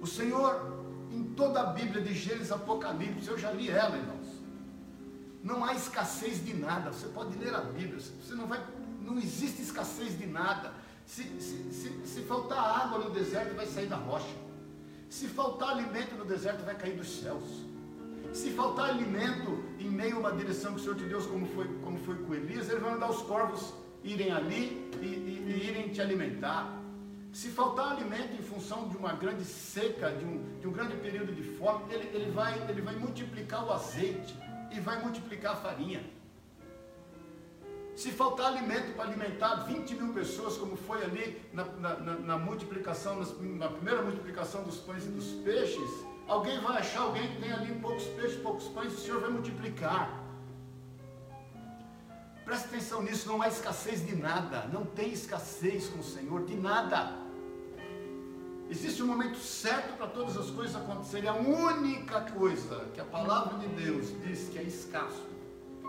O Senhor, em toda a Bíblia de Gênesis Apocalipse, eu já li ela, irmãos. Não há escassez de nada. Você pode ler a Bíblia. Você não vai. Não existe escassez de nada. Se, se, se, se faltar água no deserto, vai sair da rocha. Se faltar alimento no deserto, vai cair dos céus. Se faltar alimento em meio a uma direção que o Senhor te deu, como foi, como foi com Elias, ele vai mandar os corvos irem ali e, e, e irem te alimentar. Se faltar alimento em função de uma grande seca, de um, de um grande período de fome, ele, ele, vai, ele vai multiplicar o azeite e vai multiplicar a farinha. Se faltar alimento para alimentar 20 mil pessoas, como foi ali na, na, na, multiplicação, na primeira multiplicação dos pães e dos peixes, alguém vai achar alguém que tem ali poucos peixes, poucos pães, o Senhor vai multiplicar. Preste atenção nisso, não há escassez de nada, não tem escassez com o Senhor de nada. Existe um momento certo para todas as coisas acontecerem. A única coisa que a palavra de Deus diz que é escasso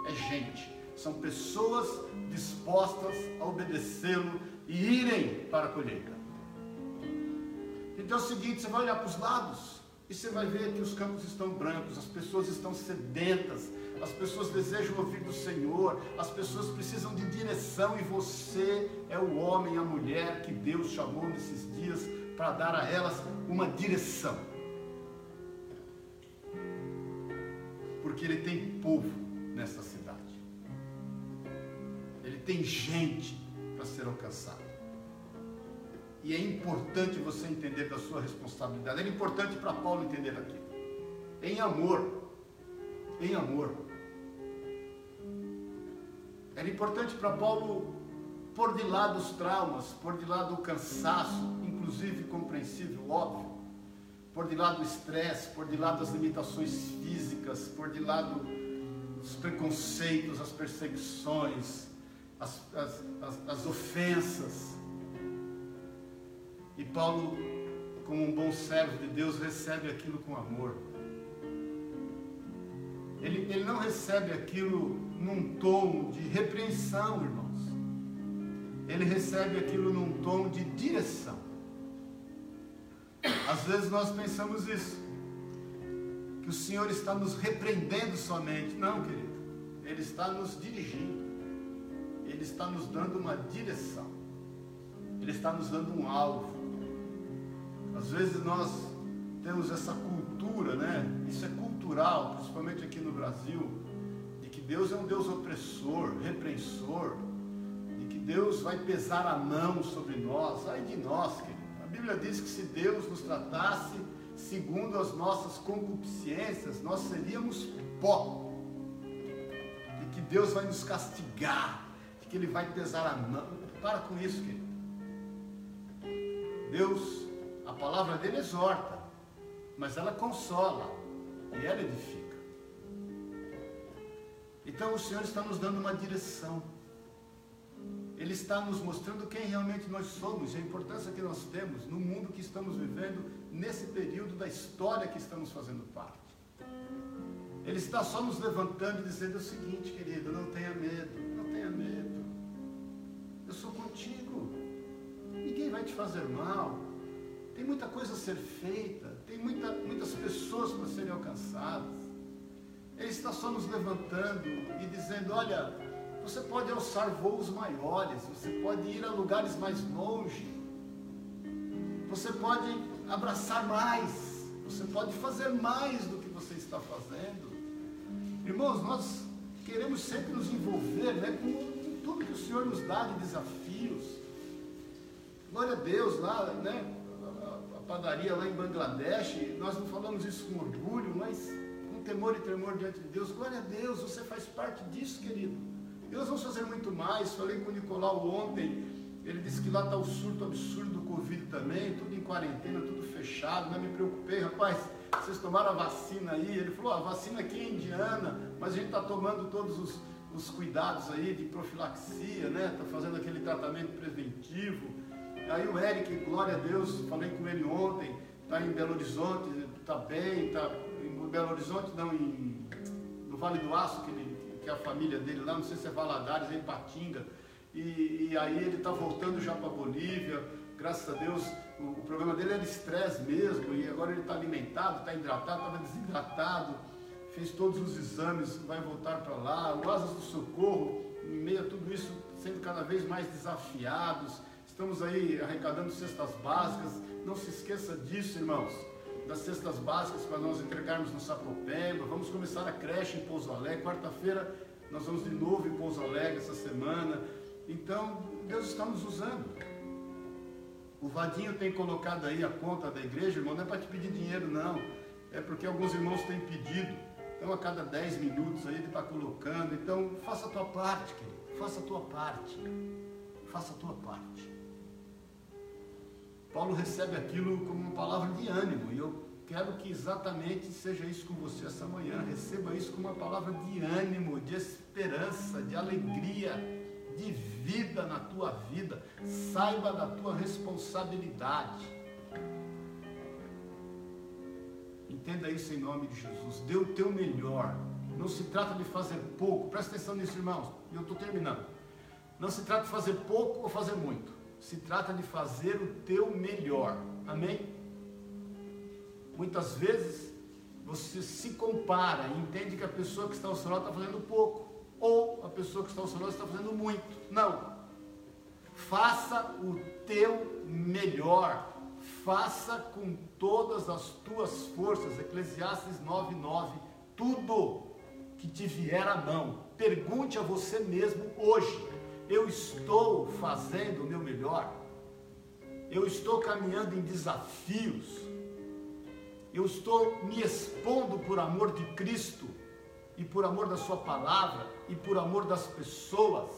é gente. São pessoas dispostas a obedecê-lo e irem para a colheita. Então é o seguinte: você vai olhar para os lados e você vai ver que os campos estão brancos, as pessoas estão sedentas, as pessoas desejam ouvir do Senhor, as pessoas precisam de direção e você é o homem, a mulher que Deus chamou nesses dias para dar a elas uma direção. Porque Ele tem povo nessa cidade, Ele tem gente para ser alcançada. E é importante você entender da sua responsabilidade. Era importante para Paulo entender aquilo. Em amor. Em amor. Era importante para Paulo pôr de lado os traumas, pôr de lado o cansaço, inclusive compreensível, óbvio, pôr de lado o estresse, pôr de lado as limitações físicas, pôr de lado os preconceitos, as perseguições, as, as, as, as ofensas. E Paulo, como um bom servo de Deus, recebe aquilo com amor. Ele, ele não recebe aquilo num tom de repreensão, irmãos. Ele recebe aquilo num tom de direção. Às vezes nós pensamos isso, que o Senhor está nos repreendendo somente. Não, querido. Ele está nos dirigindo. Ele está nos dando uma direção. Ele está nos dando um alvo. Às vezes nós temos essa cultura, né? Isso é cultural, principalmente aqui no Brasil Deus é um Deus opressor, repreensor, e que Deus vai pesar a mão sobre nós. Ai de nós, querido. A Bíblia diz que se Deus nos tratasse segundo as nossas concupiscências, nós seríamos pó. E que Deus vai nos castigar, que Ele vai pesar a mão. Para com isso, querido. Deus, a palavra dele exorta, mas ela consola e ela edifica. Então o Senhor está nos dando uma direção. Ele está nos mostrando quem realmente nós somos e a importância que nós temos no mundo que estamos vivendo, nesse período da história que estamos fazendo parte. Ele está só nos levantando e dizendo o seguinte, querido: não tenha medo. Sou contigo. Ninguém vai te fazer mal. Tem muita coisa a ser feita, tem muita, muitas pessoas para serem alcançadas. Ele está só nos levantando e dizendo: olha, você pode alçar voos maiores, você pode ir a lugares mais longe, você pode abraçar mais, você pode fazer mais do que você está fazendo. Irmãos, nós queremos sempre nos envolver né, com tudo que o Senhor nos dá de desafios. Glória a Deus, lá, né? A padaria lá em Bangladesh, nós não falamos isso com orgulho, mas com temor e tremor diante de Deus. Glória a Deus, você faz parte disso, querido. E nós vamos fazer muito mais. Falei com o Nicolau ontem, ele disse que lá está o surto absurdo do Covid também, tudo em quarentena, tudo fechado. Não me preocupei, rapaz. Vocês tomaram a vacina aí? Ele falou: a vacina aqui é indiana, mas a gente está tomando todos os, os cuidados aí de profilaxia, né? Está fazendo aquele tratamento preventivo. Aí o Eric, glória a Deus, falei com ele ontem, está em Belo Horizonte, está bem, está em Belo Horizonte, não, em, no Vale do Aço, que ele que é a família dele lá, não sei se é Valadares, é em Patinga. E, e aí ele está voltando já para Bolívia, graças a Deus, o, o problema dele era estresse mesmo, e agora ele está alimentado, está hidratado, estava desidratado, fez todos os exames, vai voltar para lá, o Asas do Socorro, em meio a tudo isso, sendo cada vez mais desafiados, estamos aí arrecadando cestas básicas, não se esqueça disso, irmãos das cestas básicas para nós entregarmos no Sapopemba. Vamos começar a creche em Pouso Alegre. Quarta-feira nós vamos de novo em Pouso Alegre essa semana. Então, Deus está nos usando. O Vadinho tem colocado aí a conta da igreja, irmão, não é para te pedir dinheiro, não. É porque alguns irmãos têm pedido. Então, a cada 10 minutos aí ele está colocando. Então, faça a tua parte, querido. Faça a tua parte. Faça a tua parte. Paulo recebe aquilo como uma palavra de ânimo, e eu quero que exatamente seja isso com você essa manhã. Receba isso como uma palavra de ânimo, de esperança, de alegria, de vida na tua vida. Saiba da tua responsabilidade. Entenda isso em nome de Jesus. Dê o teu melhor. Não se trata de fazer pouco. Presta atenção nisso, irmãos. E eu estou terminando. Não se trata de fazer pouco ou fazer muito se trata de fazer o teu melhor. Amém? Muitas vezes você se compara e entende que a pessoa que está ao seu lado está fazendo pouco, ou a pessoa que está ao seu lado está fazendo muito. Não. Faça o teu melhor. Faça com todas as tuas forças. Eclesiastes 9:9. Tudo que te vier à mão, pergunte a você mesmo hoje eu estou fazendo o meu melhor, eu estou caminhando em desafios, eu estou me expondo por amor de Cristo e por amor da Sua palavra e por amor das pessoas,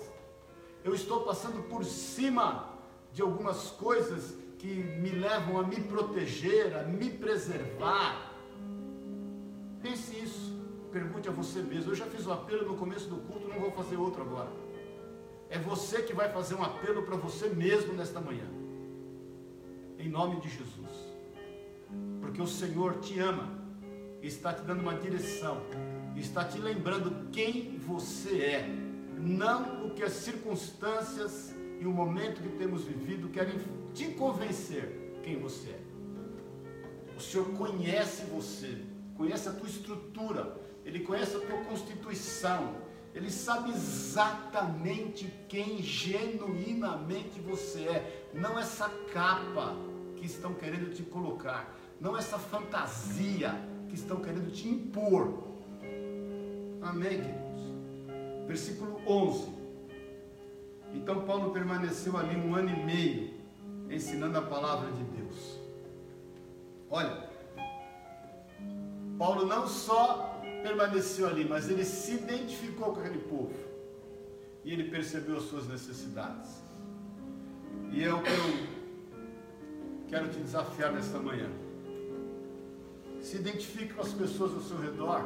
eu estou passando por cima de algumas coisas que me levam a me proteger, a me preservar. Pense isso, pergunte a você mesmo. Eu já fiz o apelo no começo do culto, não vou fazer outro agora. É você que vai fazer um apelo para você mesmo nesta manhã. Em nome de Jesus. Porque o Senhor te ama, está te dando uma direção, está te lembrando quem você é, não o que as circunstâncias e o momento que temos vivido querem te convencer quem você é. O Senhor conhece você, conhece a tua estrutura, Ele conhece a tua constituição, ele sabe exatamente quem genuinamente você é. Não essa capa que estão querendo te colocar. Não essa fantasia que estão querendo te impor. Amém, queridos? Versículo 11. Então Paulo permaneceu ali um ano e meio ensinando a palavra de Deus. Olha, Paulo não só permaneceu ali, mas ele se identificou com aquele povo. E ele percebeu as suas necessidades. E é o que eu quero te desafiar nesta manhã. Se identifique com as pessoas ao seu redor.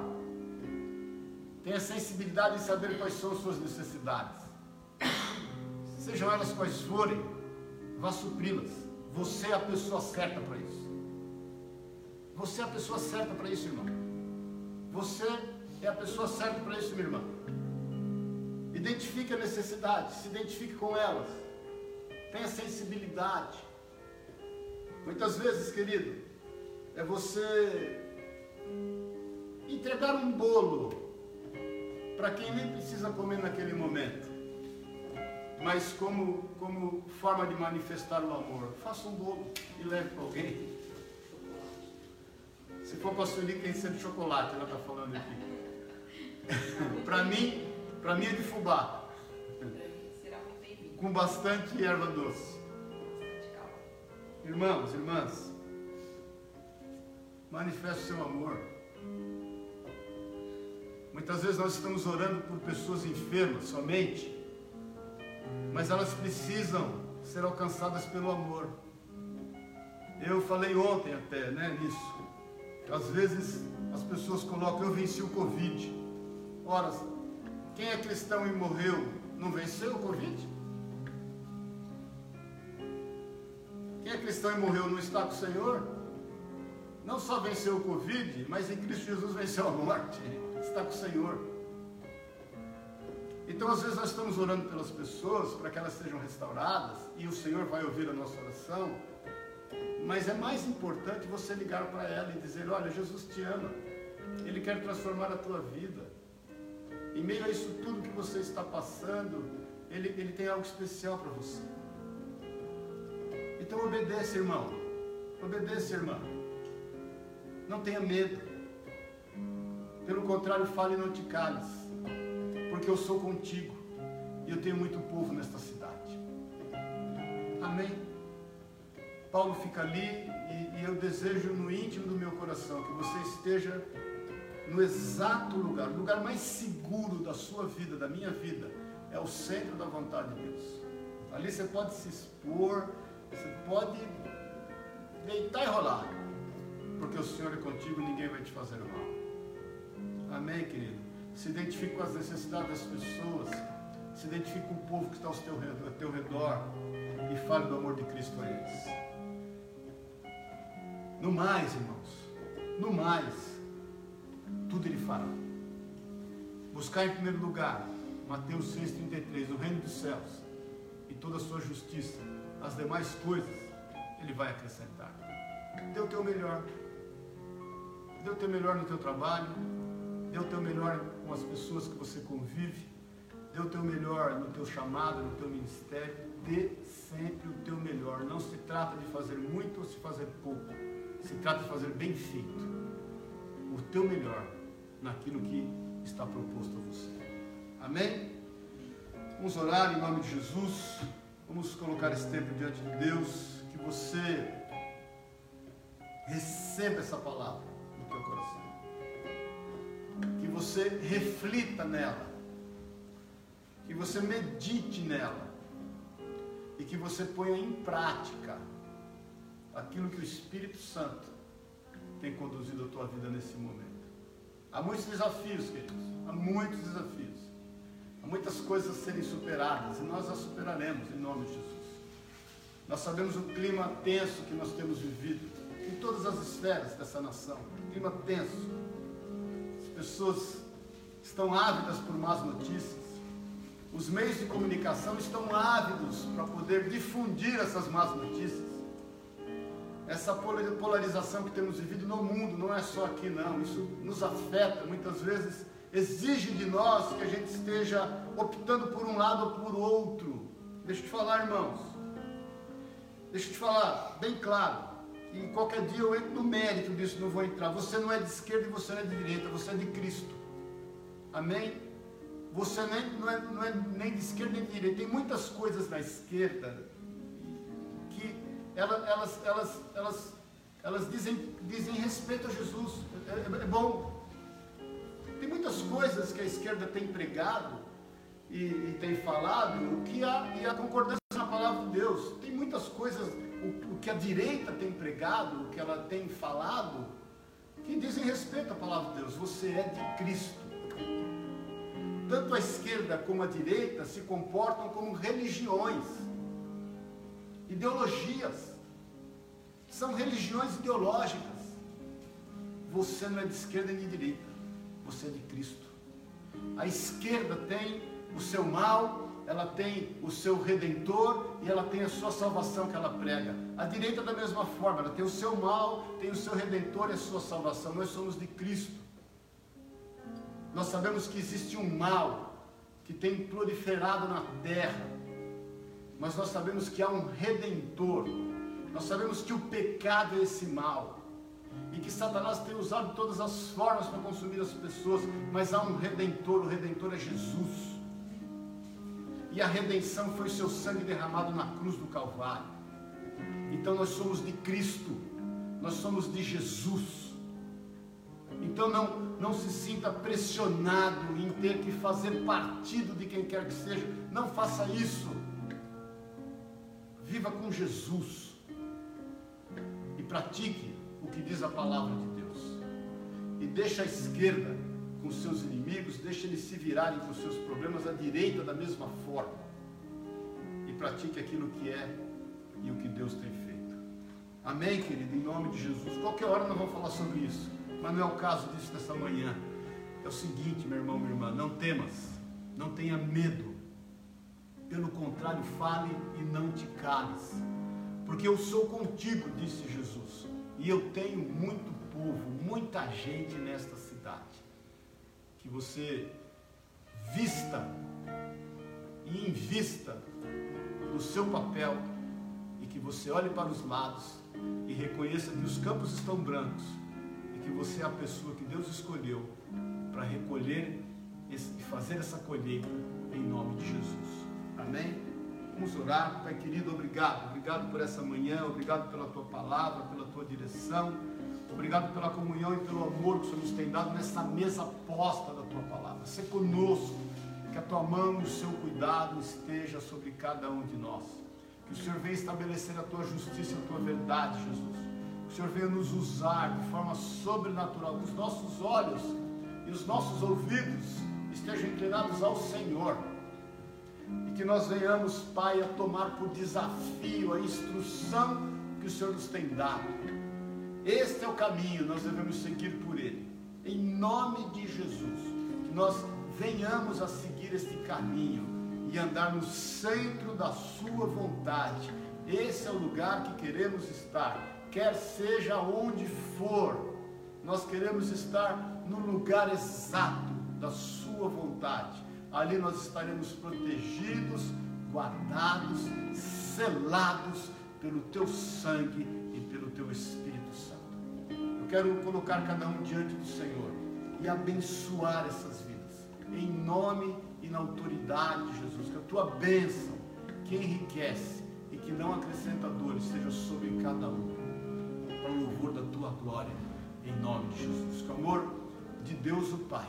Tenha sensibilidade em saber quais são as suas necessidades. Sejam elas quais forem, vá supri-las. Você é a pessoa certa para isso. Você é a pessoa certa para isso, irmão. Você é a pessoa certa para isso, minha irmã. Identifique a necessidade, se identifique com elas. Tenha sensibilidade. Muitas vezes, querido, é você entregar um bolo para quem nem precisa comer naquele momento. Mas como, como forma de manifestar o amor, faça um bolo e leve para alguém. Se for para a Sueli, tem que ser de chocolate, ela está falando aqui. para mim, para mim é de fubá. Com bastante erva doce. Irmãos, irmãs, manifeste o seu amor. Muitas vezes nós estamos orando por pessoas enfermas somente, mas elas precisam ser alcançadas pelo amor. Eu falei ontem até, né, nisso. Às vezes as pessoas colocam, eu venci o Covid. Ora, quem é cristão e morreu, não venceu o Covid? Quem é cristão e morreu não está com o Senhor? Não só venceu o Covid, mas em Cristo Jesus venceu a morte está com o Senhor. Então, às vezes, nós estamos orando pelas pessoas para que elas sejam restauradas e o Senhor vai ouvir a nossa oração, mas é mais importante você ligar para ela e dizer: Olha, Jesus te ama, Ele quer transformar a tua vida. Em meio a isso tudo que você está passando, Ele, ele tem algo especial para você. Então, obedeça, irmão. Obedeça, irmã. Não tenha medo. Pelo contrário, fale e não te cales, porque eu sou contigo e eu tenho muito povo nesta cidade. Amém? Paulo fica ali e, e eu desejo no íntimo do meu coração que você esteja no exato lugar, o lugar mais seguro da sua vida, da minha vida, é o centro da vontade de Deus. Ali você pode se expor, você pode deitar e rolar, porque o Senhor é contigo, ninguém vai te fazer mal. Amém, querido? Se identifique com as necessidades das pessoas. Se identifique com o povo que está ao teu, ao teu redor. E fale do amor de Cristo a eles. No mais, irmãos, no mais, tudo ele fará. Buscar em primeiro lugar, Mateus 6,33, o reino dos céus e toda a sua justiça, as demais coisas, ele vai acrescentar. Dê o teu melhor. Dê o teu melhor no teu trabalho, Dê o teu melhor com as pessoas que você convive. Dê o teu melhor no teu chamado, no teu ministério. Dê sempre o teu melhor. Não se trata de fazer muito ou se fazer pouco. Se trata de fazer bem feito. O teu melhor naquilo que está proposto a você. Amém? Vamos orar em nome de Jesus. Vamos colocar esse tempo diante de Deus. Que você receba essa palavra você reflita nela, que você medite nela. E que você ponha em prática aquilo que o Espírito Santo tem conduzido a tua vida nesse momento. Há muitos desafios, queridos, há muitos desafios, há muitas coisas a serem superadas e nós as superaremos em nome de Jesus. Nós sabemos o clima tenso que nós temos vivido em todas as esferas dessa nação, clima tenso pessoas estão ávidas por más notícias. Os meios de comunicação estão ávidos para poder difundir essas más notícias. Essa polarização que temos vivido no mundo, não é só aqui não, isso nos afeta, muitas vezes exige de nós que a gente esteja optando por um lado ou por outro. Deixa eu te falar, irmãos. Deixa eu te falar bem claro. E qualquer dia eu entro no mérito disso, não vou entrar. Você não é de esquerda e você não é de direita, você é de Cristo. Amém? Você nem, não, é, não é nem de esquerda nem de direita. Tem muitas coisas na esquerda que elas, elas, elas, elas, elas dizem, dizem respeito a Jesus. É, é, é bom. Tem muitas coisas que a esquerda tem pregado e, e tem falado, que há, e a concordância na palavra de Deus. Tem muitas coisas o, o que a direita tem pregado, o que ela tem falado, que dizem respeito à palavra de Deus. Você é de Cristo. tanto a esquerda como a direita se comportam como religiões, ideologias. São religiões ideológicas. Você não é de esquerda nem de direita, você é de Cristo. A esquerda tem o seu mal, ela tem o seu redentor e ela tem a sua salvação que ela prega. A direita da mesma forma, ela tem o seu mal, tem o seu redentor e a sua salvação. Nós somos de Cristo. Nós sabemos que existe um mal que tem proliferado na terra, mas nós sabemos que há um redentor. Nós sabemos que o pecado é esse mal e que Satanás tem usado todas as formas para consumir as pessoas, mas há um redentor, o redentor é Jesus. E a redenção foi o seu sangue derramado na cruz do Calvário. Então nós somos de Cristo, nós somos de Jesus. Então não, não se sinta pressionado em ter que fazer partido de quem quer que seja. Não faça isso. Viva com Jesus e pratique o que diz a palavra de Deus. E deixa a esquerda com seus inimigos, deixa eles se virarem com seus problemas à direita da mesma forma. E pratique aquilo que é e o que Deus tem feito. Amém, querido, em nome de Jesus. Qualquer hora nós vamos falar sobre isso, mas não é o caso disso nessa manhã. É o seguinte, meu irmão, minha irmã, não temas, não tenha medo. Pelo contrário, fale e não te cales. Porque eu sou contigo, disse Jesus. E eu tenho muito povo, muita gente nesta que você vista e invista no seu papel e que você olhe para os lados e reconheça que os campos estão brancos e que você é a pessoa que Deus escolheu para recolher e fazer essa colheita em nome de Jesus. Amém? Vamos orar, Pai querido, obrigado. Obrigado por essa manhã, obrigado pela tua palavra, pela tua direção. Obrigado pela comunhão e pelo amor que o Senhor nos tem dado nessa mesa posta da tua palavra. Ser conosco, que a tua mão e o seu cuidado esteja sobre cada um de nós. Que o Senhor venha estabelecer a tua justiça e a tua verdade, Jesus. Que o Senhor venha nos usar de forma sobrenatural, que os nossos olhos e os nossos ouvidos estejam inclinados ao Senhor. E que nós venhamos, Pai, a tomar por desafio a instrução que o Senhor nos tem dado este é o caminho, nós devemos seguir por ele. Em nome de Jesus, que nós venhamos a seguir este caminho e andar no centro da Sua vontade. Esse é o lugar que queremos estar, quer seja onde for. Nós queremos estar no lugar exato da Sua vontade. Ali nós estaremos protegidos, guardados, selados pelo Teu sangue e pelo Teu Espírito eu quero colocar cada um diante do Senhor e abençoar essas vidas. Em nome e na autoridade de Jesus. Que a tua bênção, que enriquece e que não acrescenta dores, seja sobre cada um. Para o louvor da tua glória. Em nome de Jesus. Que o amor de Deus o Pai,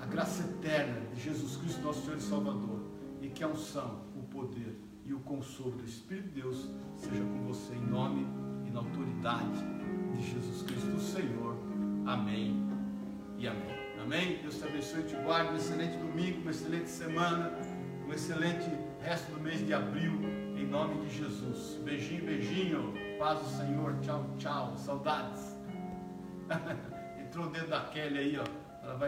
a graça eterna de Jesus Cristo, nosso Senhor e Salvador, e que a unção, o poder e o consolo do Espírito de Deus seja com você em nome e na autoridade de Jesus Cristo, o Senhor. Amém e amém. Amém? Deus te abençoe te guarde. Um excelente domingo, uma excelente semana, um excelente resto do mês de abril, em nome de Jesus. Beijinho, beijinho. Paz do Senhor. Tchau, tchau. Saudades. Entrou o dedo da Kelly aí, ó. Ela vai